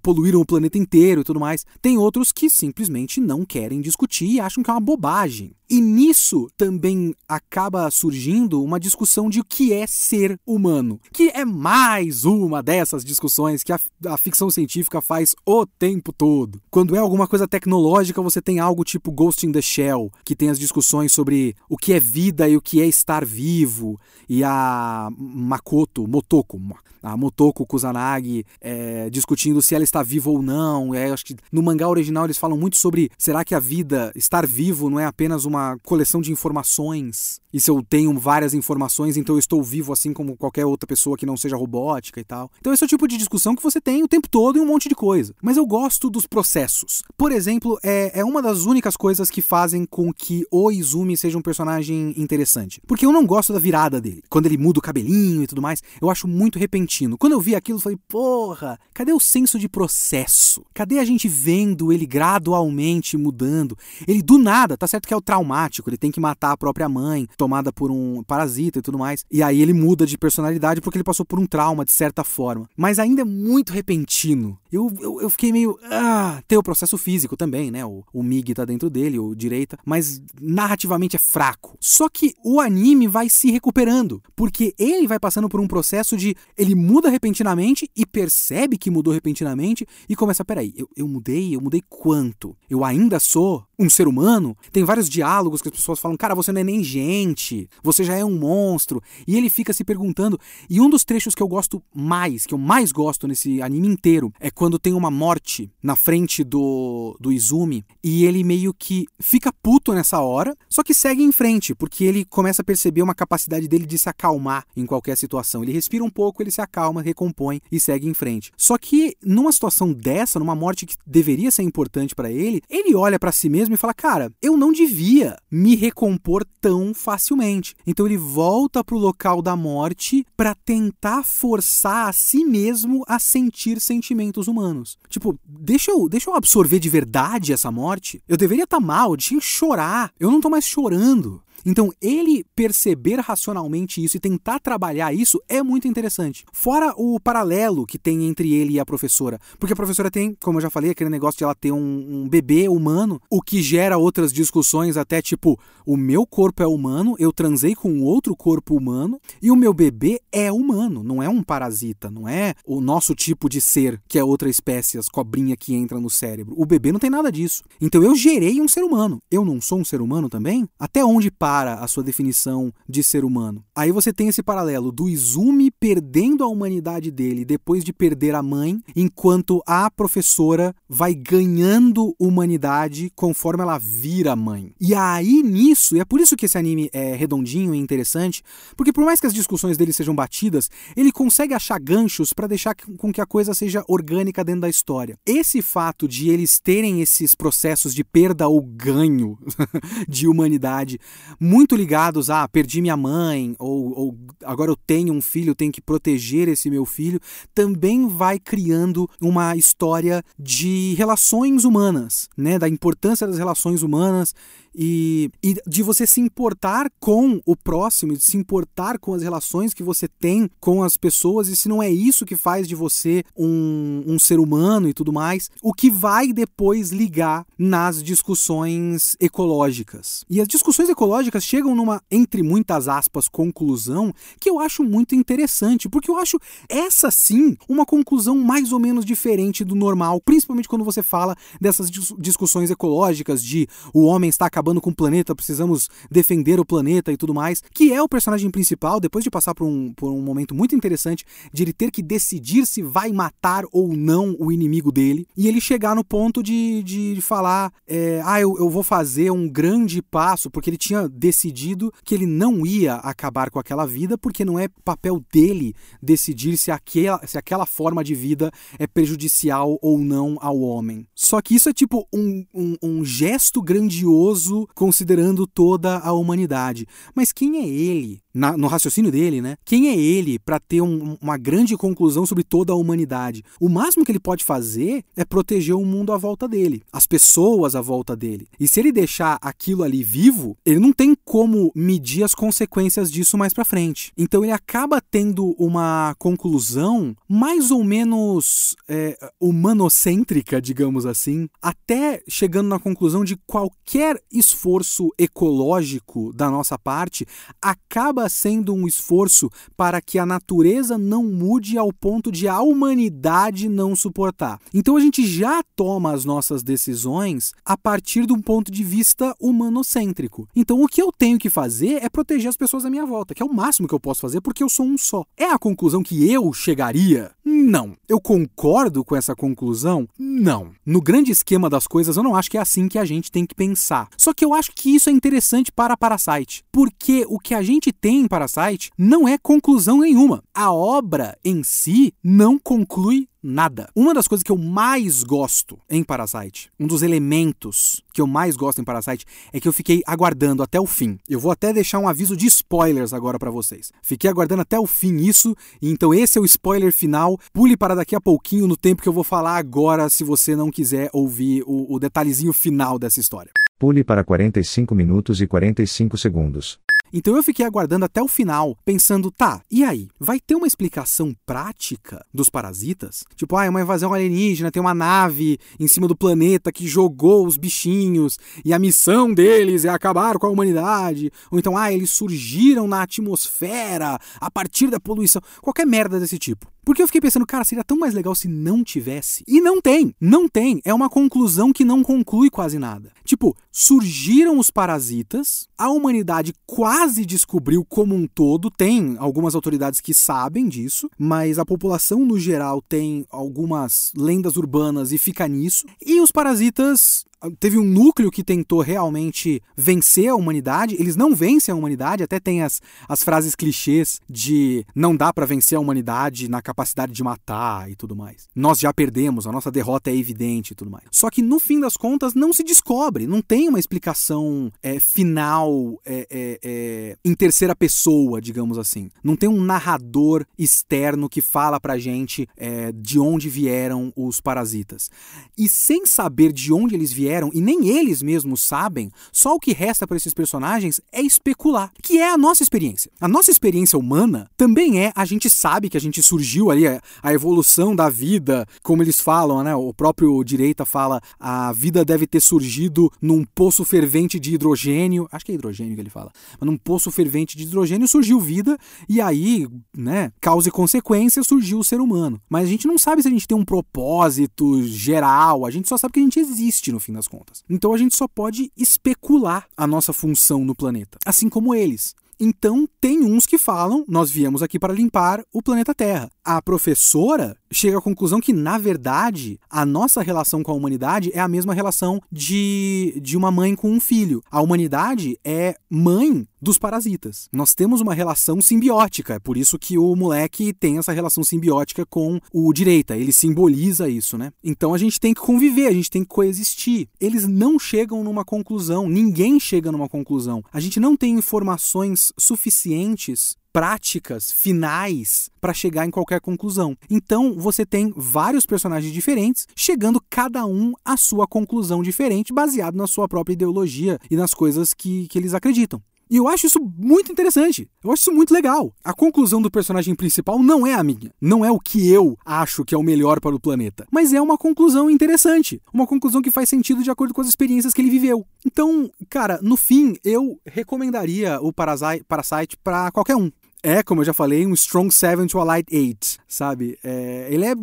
poluíram o planeta inteiro e tudo mais. Tem outros que simplesmente não querem discutir e acham que é uma bobagem. E nisso também acaba surgindo uma discussão de o que é ser humano, que é mais uma dessas discussões que a, a, ficção científica faz o tempo todo. Quando é alguma coisa tecnológica, você tem algo tipo Ghost in the Shell, que tem as discussões sobre o que é vida e o que é estar vivo, e a Makoto, Motoko, a Motoko Kusanagi é, discutindo se ela está viva ou não. É, acho que no mangá original eles falam muito sobre será que a vida, estar vivo, não é apenas uma coleção de informações? E se eu tenho várias informações, então eu estou vivo assim como qualquer outra pessoa que não seja robótica e tal. Então esse é o tipo de discussão que você tem o tempo todo em um monte de coisa. Mas eu gosto dos processos. Por exemplo, é, é uma das únicas coisas que fazem com que o Izumi seja um personagem interessante. Porque eu não gosto da virada dele. Quando ele muda o cabelinho e tudo mais, eu acho muito repentino. Quando eu vi aquilo, eu falei, porra, cadê o senso de processo? Cadê a gente vendo ele gradualmente mudando? Ele do nada, tá certo que é o traumático, ele tem que matar a própria mãe, tomada por um parasita e tudo mais. E aí ele muda de personalidade porque ele passou por um trauma, de certa forma. Mas ainda é muito repentino. Eu, eu, eu fiquei meio. Ah, tem o processo físico também, né? O, o Mig tá dentro dele, o direita. Mas narrativamente é fraco. Só que o anime vai se recuperando. Porque ele vai passando por um processo de. Ele muda repentinamente e percebe que mudou repentinamente e começa: peraí, eu, eu mudei? Eu mudei quanto? Eu ainda sou um ser humano. Tem vários diálogos que as pessoas falam, cara, você não é nem gente, você já é um monstro. E ele fica se perguntando. E um dos trechos que eu gosto mais, que eu mais gosto nesse anime inteiro, é quando tem uma morte na frente do, do Izumi e ele meio que fica puto nessa hora, só que segue em frente, porque ele começa a perceber uma capacidade dele de se acalmar em qualquer situação. Ele respira um pouco, ele se acalma, recompõe e segue em frente. Só que numa situação dessa, numa morte que deveria ser importante para ele, ele olha para si mesmo e fala: "Cara, eu não devia me recompor tão facilmente". Então ele volta pro local da morte para tentar forçar a si mesmo a sentir sentimentos humanos. Tipo, deixa eu, deixa eu absorver de verdade essa morte. Eu deveria estar tá mal, eu chorar. Eu não tô mais chorando. Então, ele perceber racionalmente isso e tentar trabalhar isso é muito interessante. Fora o paralelo que tem entre ele e a professora. Porque a professora tem, como eu já falei, aquele negócio de ela ter um, um bebê humano, o que gera outras discussões, até tipo, o meu corpo é humano, eu transei com outro corpo humano, e o meu bebê é humano, não é um parasita, não é o nosso tipo de ser, que é outra espécie, as cobrinhas que entram no cérebro. O bebê não tem nada disso. Então eu gerei um ser humano. Eu não sou um ser humano também? Até onde para para a sua definição de ser humano. Aí você tem esse paralelo do Izumi perdendo a humanidade dele depois de perder a mãe, enquanto a professora vai ganhando humanidade conforme ela vira mãe. E aí nisso, e é por isso que esse anime é redondinho e interessante, porque por mais que as discussões dele sejam batidas, ele consegue achar ganchos para deixar com que a coisa seja orgânica dentro da história. Esse fato de eles terem esses processos de perda ou ganho de humanidade muito ligados a ah, perdi minha mãe, ou, ou agora eu tenho um filho, tenho que proteger esse meu filho, também vai criando uma história de relações humanas, né? Da importância das relações humanas e, e de você se importar com o próximo, de se importar com as relações que você tem com as pessoas, e se não é isso que faz de você um, um ser humano e tudo mais, o que vai depois ligar nas discussões ecológicas. E as discussões ecológicas chegam numa, entre muitas aspas, conclusão que eu acho muito interessante, porque eu acho essa sim uma conclusão mais ou menos diferente do normal, principalmente quando você fala dessas discussões ecológicas de o homem está acabando com o planeta, precisamos defender o planeta e tudo mais, que é o personagem principal, depois de passar por um, por um momento muito interessante de ele ter que decidir se vai matar ou não o inimigo dele, e ele chegar no ponto de, de falar: é, ah, eu, eu vou fazer um grande passo, porque ele tinha decidido que ele não ia acabar com aquela vida, porque não é papel dele decidir se aquela, se aquela forma de vida é prejudicial ou não ao homem. Só que isso é tipo um, um, um gesto grandioso considerando toda a humanidade. Mas quem é ele na, no raciocínio dele, né? Quem é ele para ter um, uma grande conclusão sobre toda a humanidade? O máximo que ele pode fazer é proteger o mundo à volta dele, as pessoas à volta dele. E se ele deixar aquilo ali vivo, ele não tem como medir as consequências disso mais para frente. Então ele acaba tendo uma conclusão mais ou menos é, humanocêntrica, digamos assim, até chegando na conclusão de qualquer esforço ecológico da nossa parte acaba sendo um esforço para que a natureza não mude ao ponto de a humanidade não suportar. Então a gente já toma as nossas decisões a partir de um ponto de vista humanocêntrico. Então o que eu tenho que fazer é proteger as pessoas à minha volta, que é o máximo que eu posso fazer porque eu sou um só. É a conclusão que eu chegaria? Não. Eu concordo com essa conclusão? Não. No grande esquema das coisas, eu não acho que é assim que a gente tem que pensar. Só que eu acho que isso é interessante para Parasite, porque o que a gente tem em Parasite não é conclusão nenhuma. A obra em si não conclui nada. Uma das coisas que eu mais gosto em Parasite, um dos elementos que eu mais gosto em Parasite, é que eu fiquei aguardando até o fim. Eu vou até deixar um aviso de spoilers agora para vocês. Fiquei aguardando até o fim isso, então esse é o spoiler final. Pule para daqui a pouquinho no tempo que eu vou falar agora, se você não quiser ouvir o, o detalhezinho final dessa história. Pule para 45 minutos e 45 segundos. Então eu fiquei aguardando até o final, pensando, tá, e aí? Vai ter uma explicação prática dos parasitas? Tipo, ah, é uma invasão alienígena, tem uma nave em cima do planeta que jogou os bichinhos e a missão deles é acabar com a humanidade. Ou então, ah, eles surgiram na atmosfera a partir da poluição. Qualquer merda desse tipo. Porque eu fiquei pensando, cara, seria tão mais legal se não tivesse. E não tem, não tem. É uma conclusão que não conclui quase nada. Tipo, surgiram os parasitas, a humanidade quase descobriu como um todo, tem algumas autoridades que sabem disso, mas a população no geral tem algumas lendas urbanas e fica nisso. E os parasitas teve um núcleo que tentou realmente vencer a humanidade. Eles não vencem a humanidade, até tem as, as frases clichês de não dá para vencer a humanidade na capacidade de matar e tudo mais. Nós já perdemos, a nossa derrota é evidente e tudo mais. Só que no fim das contas não se descobre, não tem uma explicação é, final é, é, é em terceira pessoa, digamos assim. Não tem um narrador externo que fala pra gente é, de onde vieram os parasitas. E sem saber de onde eles vieram, vieram e nem eles mesmos sabem, só o que resta para esses personagens é especular, que é a nossa experiência. A nossa experiência humana também é, a gente sabe que a gente surgiu ali, a evolução da vida, como eles falam, né? O próprio direita fala, a vida deve ter surgido num poço fervente de hidrogênio, acho que é hidrogênio que ele fala, mas num poço fervente de hidrogênio surgiu vida e aí, né, causa e consequência surgiu o ser humano. Mas a gente não sabe se a gente tem um propósito geral, a gente só sabe que a gente existe no fim das contas. Então a gente só pode especular a nossa função no planeta, assim como eles. Então, tem uns que falam: nós viemos aqui para limpar o planeta Terra. A professora chega à conclusão que, na verdade, a nossa relação com a humanidade é a mesma relação de, de uma mãe com um filho. A humanidade é mãe dos parasitas. Nós temos uma relação simbiótica, é por isso que o moleque tem essa relação simbiótica com o direita, ele simboliza isso, né? Então a gente tem que conviver, a gente tem que coexistir. Eles não chegam numa conclusão, ninguém chega numa conclusão. A gente não tem informações suficientes práticas finais para chegar em qualquer conclusão. Então você tem vários personagens diferentes, chegando cada um à sua conclusão diferente, baseado na sua própria ideologia e nas coisas que, que eles acreditam. E eu acho isso muito interessante. Eu acho isso muito legal. A conclusão do personagem principal não é a minha. Não é o que eu acho que é o melhor para o planeta. Mas é uma conclusão interessante. Uma conclusão que faz sentido de acordo com as experiências que ele viveu. Então, cara, no fim, eu recomendaria o Parasite para qualquer um é, como eu já falei, um Strong 7 to a Light 8, sabe? É, ele é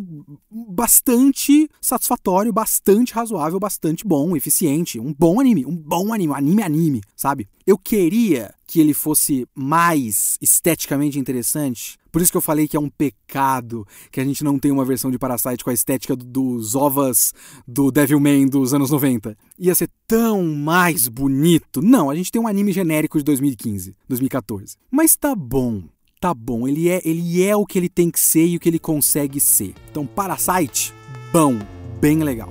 bastante satisfatório, bastante razoável, bastante bom, eficiente. Um bom anime, um bom anime, anime anime, sabe? Eu queria que ele fosse mais esteticamente interessante. Por isso que eu falei que é um pecado que a gente não tem uma versão de Parasite com a estética dos ovas do Devilman dos anos 90. Ia ser tão mais bonito. Não, a gente tem um anime genérico de 2015, 2014. Mas tá bom. Tá bom, ele é, ele é o que ele tem que ser e o que ele consegue ser. Então, Parasite, bom, bem legal.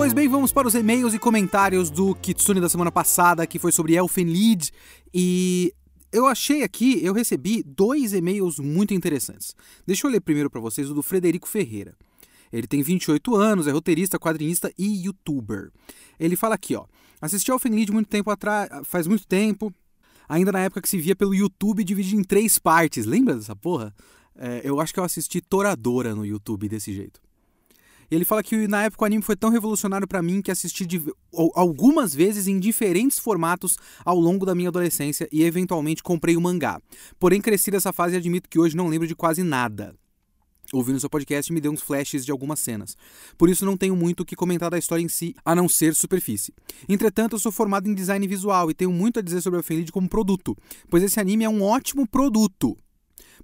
Pois bem, vamos para os e-mails e comentários do Kitsune da semana passada, que foi sobre Elfenlied. E eu achei aqui, eu recebi dois e-mails muito interessantes. Deixa eu ler primeiro para vocês o do Frederico Ferreira. Ele tem 28 anos, é roteirista, quadrinista e youtuber. Ele fala aqui, ó. Assisti Elfenlied muito tempo atrás, faz muito tempo, ainda na época que se via pelo YouTube dividido em três partes. Lembra dessa porra? É, eu acho que eu assisti Toradora no YouTube desse jeito. Ele fala que na época o anime foi tão revolucionário para mim que assisti de, algumas vezes em diferentes formatos ao longo da minha adolescência e eventualmente comprei o mangá. Porém, cresci dessa fase e admito que hoje não lembro de quase nada. Ouvindo seu podcast me deu uns flashes de algumas cenas. Por isso não tenho muito o que comentar da história em si, a não ser superfície. Entretanto, eu sou formado em design visual e tenho muito a dizer sobre o Elfen como produto, pois esse anime é um ótimo produto.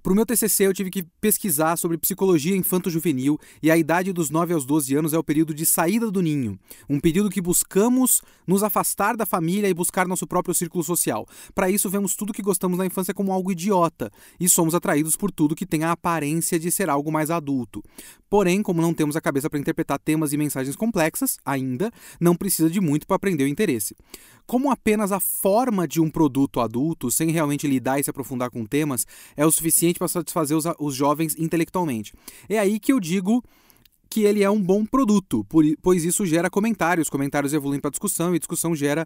Para o meu TCC, eu tive que pesquisar sobre psicologia infanto-juvenil e a idade dos 9 aos 12 anos é o período de saída do ninho, um período que buscamos nos afastar da família e buscar nosso próprio círculo social. Para isso, vemos tudo que gostamos na infância como algo idiota e somos atraídos por tudo que tem a aparência de ser algo mais adulto. Porém, como não temos a cabeça para interpretar temas e mensagens complexas, ainda, não precisa de muito para aprender o interesse como apenas a forma de um produto adulto, sem realmente lidar e se aprofundar com temas, é o suficiente para satisfazer os, os jovens intelectualmente. É aí que eu digo que ele é um bom produto, pois isso gera comentários, comentários evoluem para discussão e discussão gera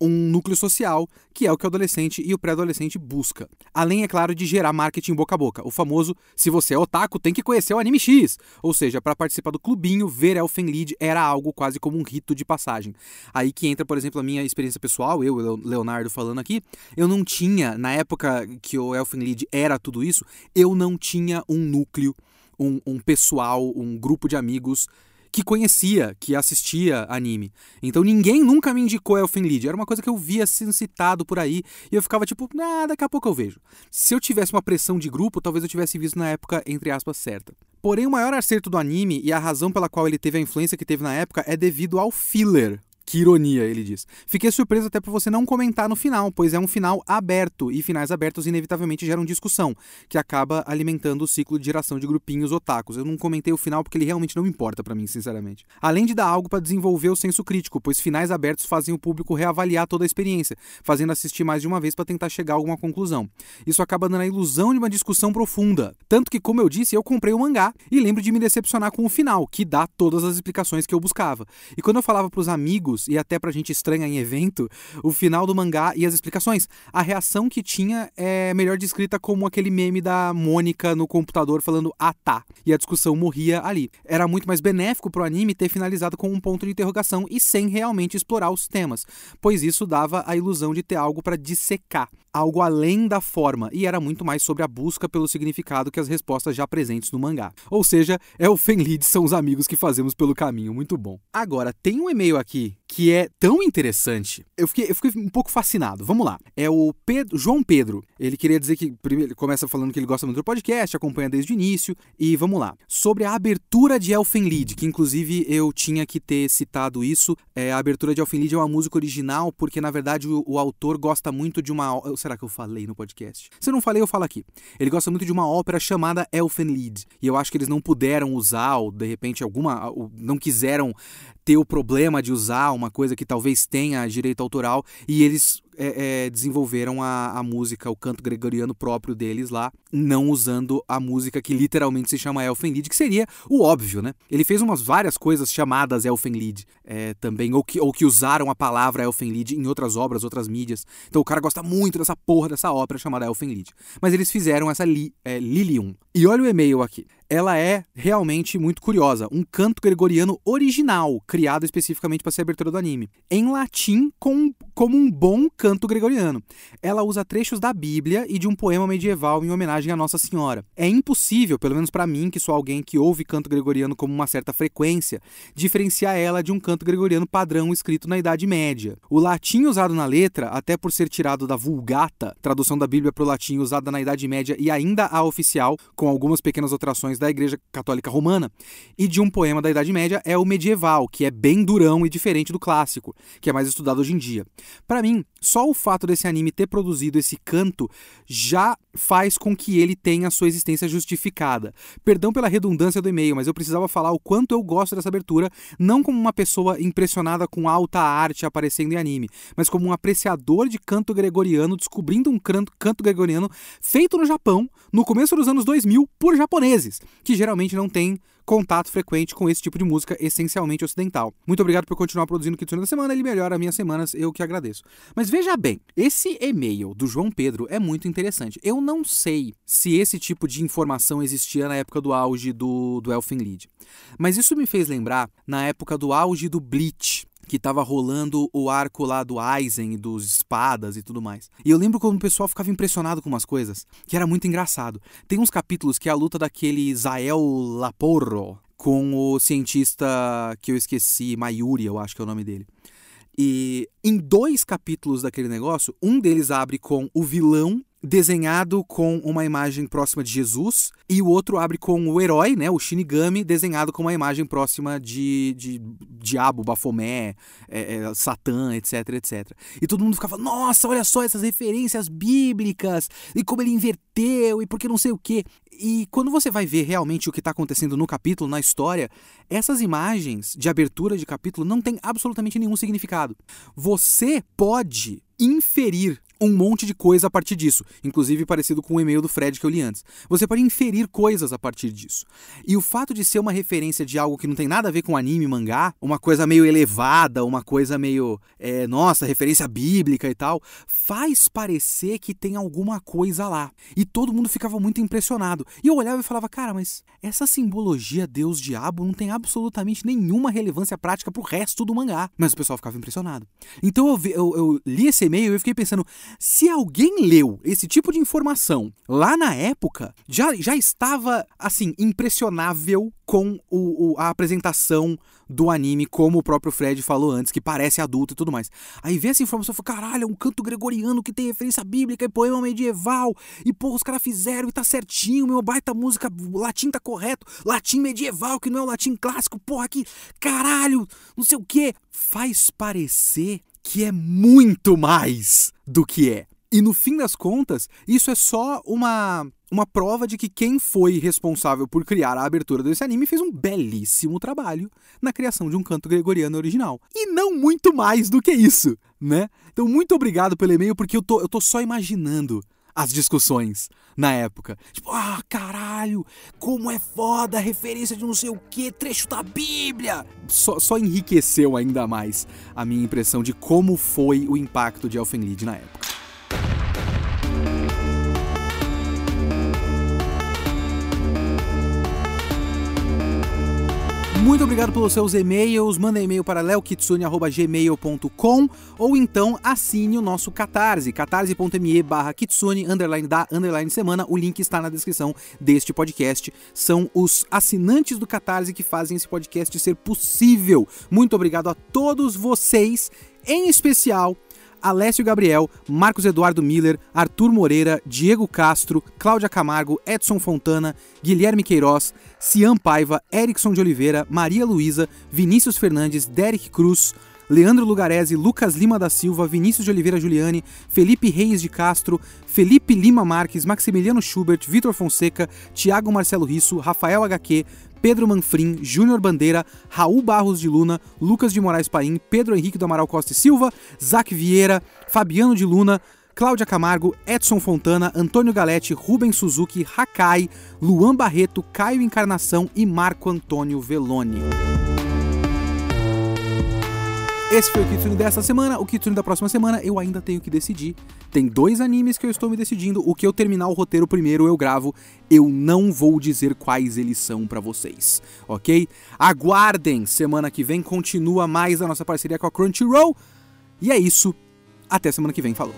um núcleo social, que é o que o adolescente e o pré-adolescente busca. Além, é claro, de gerar marketing boca a boca. O famoso, se você é otaku, tem que conhecer o anime X. Ou seja, para participar do clubinho, ver Elfen Lied era algo quase como um rito de passagem. Aí que entra, por exemplo, a minha experiência pessoal, eu, Leonardo, falando aqui, eu não tinha, na época que o Elfen Lied era tudo isso, eu não tinha um núcleo um, um pessoal, um grupo de amigos que conhecia, que assistia anime. Então ninguém nunca me indicou Elfen Lied. Era uma coisa que eu via sendo citado por aí e eu ficava tipo, ah, daqui a pouco eu vejo. Se eu tivesse uma pressão de grupo, talvez eu tivesse visto na época, entre aspas, certa. Porém, o maior acerto do anime e a razão pela qual ele teve a influência que teve na época é devido ao filler, que ironia, ele diz. Fiquei surpreso até por você não comentar no final, pois é um final aberto, e finais abertos inevitavelmente geram discussão, que acaba alimentando o ciclo de geração de grupinhos otakus. Eu não comentei o final porque ele realmente não importa para mim, sinceramente. Além de dar algo para desenvolver o senso crítico, pois finais abertos fazem o público reavaliar toda a experiência, fazendo assistir mais de uma vez para tentar chegar a alguma conclusão. Isso acaba dando a ilusão de uma discussão profunda. Tanto que, como eu disse, eu comprei o mangá e lembro de me decepcionar com o final, que dá todas as explicações que eu buscava. E quando eu falava para os amigos amigos e até pra gente estranha em evento, o final do mangá e as explicações. A reação que tinha é melhor descrita como aquele meme da Mônica no computador falando ah tá. E a discussão morria ali. Era muito mais benéfico pro anime ter finalizado com um ponto de interrogação e sem realmente explorar os temas, pois isso dava a ilusão de ter algo para dissecar, algo além da forma, e era muito mais sobre a busca pelo significado que as respostas já presentes no mangá. Ou seja, é o Fenlid são os amigos que fazemos pelo caminho, muito bom. Agora, tem um e-mail aqui que é tão interessante. Eu fiquei, eu fiquei um pouco fascinado. Vamos lá. É o Pedro, João Pedro. Ele queria dizer que primeiro ele começa falando que ele gosta muito do podcast, acompanha desde o início. E vamos lá. Sobre a abertura de Elfen Lied, que inclusive eu tinha que ter citado isso. É, a abertura de Elfen Lied é uma música original, porque na verdade o, o autor gosta muito de uma. Será que eu falei no podcast? Se eu não falei, eu falo aqui. Ele gosta muito de uma ópera chamada Elfen Lied. E eu acho que eles não puderam usar, ou de repente alguma. não quiseram ter o problema de usar uma coisa que talvez tenha direito autoral e eles é, é, desenvolveram a, a música, o canto gregoriano próprio deles lá, não usando a música que literalmente se chama Elfenlied, que seria o óbvio, né? Ele fez umas várias coisas chamadas Elfenlied é, também, ou que, ou que usaram a palavra Elfenlied em outras obras, outras mídias. Então o cara gosta muito dessa porra dessa ópera chamada Elfenlied. Mas eles fizeram essa li, é, Lilium. E olha o e-mail aqui ela é realmente muito curiosa. Um canto gregoriano original, criado especificamente para ser abertura do anime. Em latim, com, como um bom canto gregoriano. Ela usa trechos da Bíblia e de um poema medieval em homenagem a Nossa Senhora. É impossível, pelo menos para mim, que sou alguém que ouve canto gregoriano com uma certa frequência, diferenciar ela de um canto gregoriano padrão escrito na Idade Média. O latim usado na letra, até por ser tirado da Vulgata, tradução da Bíblia para o latim usada na Idade Média e ainda a oficial, com algumas pequenas alterações da Igreja Católica Romana, e de um poema da Idade Média é o medieval, que é bem durão e diferente do clássico, que é mais estudado hoje em dia. Para mim, só o fato desse anime ter produzido esse canto já faz com que ele tenha sua existência justificada. Perdão pela redundância do e-mail, mas eu precisava falar o quanto eu gosto dessa abertura, não como uma pessoa impressionada com alta arte aparecendo em anime, mas como um apreciador de canto gregoriano descobrindo um canto, canto gregoriano feito no Japão no começo dos anos 2000 por japoneses que geralmente não tem contato frequente com esse tipo de música essencialmente ocidental. Muito obrigado por continuar produzindo o Kitsune da Semana, ele melhora minhas semanas, eu que agradeço. Mas veja bem, esse e-mail do João Pedro é muito interessante. Eu não sei se esse tipo de informação existia na época do auge do, do Elfen Lied, mas isso me fez lembrar na época do auge do Bleach, que tava rolando o arco lá do Aizen, dos espadas e tudo mais. E eu lembro quando o pessoal ficava impressionado com umas coisas, que era muito engraçado. Tem uns capítulos que é a luta daquele Zael Laporro com o cientista que eu esqueci, Mayuri, eu acho que é o nome dele. E em dois capítulos daquele negócio, um deles abre com o vilão desenhado com uma imagem próxima de Jesus e o outro abre com o herói, né, o Shinigami, desenhado com uma imagem próxima de, de Diabo, Bafomé, é, é, Satã, etc, etc. E todo mundo ficava, nossa, olha só essas referências bíblicas e como ele inverteu e porque não sei o que. E quando você vai ver realmente o que está acontecendo no capítulo, na história, essas imagens de abertura de capítulo não têm absolutamente nenhum significado. Você pode inferir um monte de coisa a partir disso, inclusive parecido com o e-mail do Fred que eu li antes. Você pode inferir coisas a partir disso. E o fato de ser uma referência de algo que não tem nada a ver com anime, mangá, uma coisa meio elevada, uma coisa meio, é, nossa, referência bíblica e tal, faz parecer que tem alguma coisa lá. E todo mundo ficava muito impressionado. E eu olhava e falava, cara, mas essa simbologia Deus-Diabo não tem absolutamente nenhuma relevância prática pro resto do mangá. Mas o pessoal ficava impressionado. Então eu, eu, eu li esse e-mail e eu fiquei pensando, Se alguém leu esse tipo de informação lá na época, já, já estava, assim, impressionável com o, o, a apresentação do anime, como o próprio Fred falou antes, que parece adulto e tudo mais. Aí vê essa informação e fala: caralho, é um canto gregoriano que tem referência bíblica e poema medieval. E porra, os caras fizeram e tá certinho, meu baita música, latim tá correto, latim medieval, que não é o latim clássico, porra, que caralho, não sei o que. Faz parecer que é muito mais do que é. E no fim das contas, isso é só uma uma prova de que quem foi responsável por criar a abertura desse anime fez um belíssimo trabalho na criação de um canto gregoriano original. E não muito mais do que isso, né? Então, muito obrigado pelo e-mail, porque eu tô, eu tô só imaginando as discussões na época. Tipo, ah, caralho, como é foda referência de não sei o que, trecho da Bíblia! Só, só enriqueceu ainda mais a minha impressão de como foi o impacto de Elfenlied na época. Muito obrigado pelos seus e-mails. Manda e-mail para leokitsune.gmail.com ou então assine o nosso Catarse, catarse.me barra kitsune, underline da, underline semana. O link está na descrição deste podcast. São os assinantes do Catarse que fazem esse podcast ser possível. Muito obrigado a todos vocês, em especial Alessio Gabriel, Marcos Eduardo Miller, Arthur Moreira, Diego Castro, Cláudia Camargo, Edson Fontana, Guilherme Queiroz, Cian Paiva, Erickson de Oliveira, Maria Luísa, Vinícius Fernandes, Derek Cruz, Leandro Lugarese, Lucas Lima da Silva, Vinícius de Oliveira Giuliani, Felipe Reis de Castro, Felipe Lima Marques, Maximiliano Schubert, Vitor Fonseca, Tiago Marcelo Risso, Rafael HQ, Pedro Manfrim, Júnior Bandeira, Raul Barros de Luna, Lucas de Moraes Paim, Pedro Henrique do Amaral Costa e Silva, Zac Vieira, Fabiano de Luna, Cláudia Camargo, Edson Fontana, Antônio Galete, Rubens Suzuki, Hakai, Luan Barreto, Caio Encarnação e Marco Antônio Veloni. Esse foi o Kitsune dessa semana. O Kitsune da próxima semana eu ainda tenho que decidir. Tem dois animes que eu estou me decidindo. O que eu terminar o roteiro primeiro eu gravo. Eu não vou dizer quais eles são para vocês, ok? Aguardem! Semana que vem continua mais a nossa parceria com a Crunchyroll. E é isso. Até semana que vem. Falou!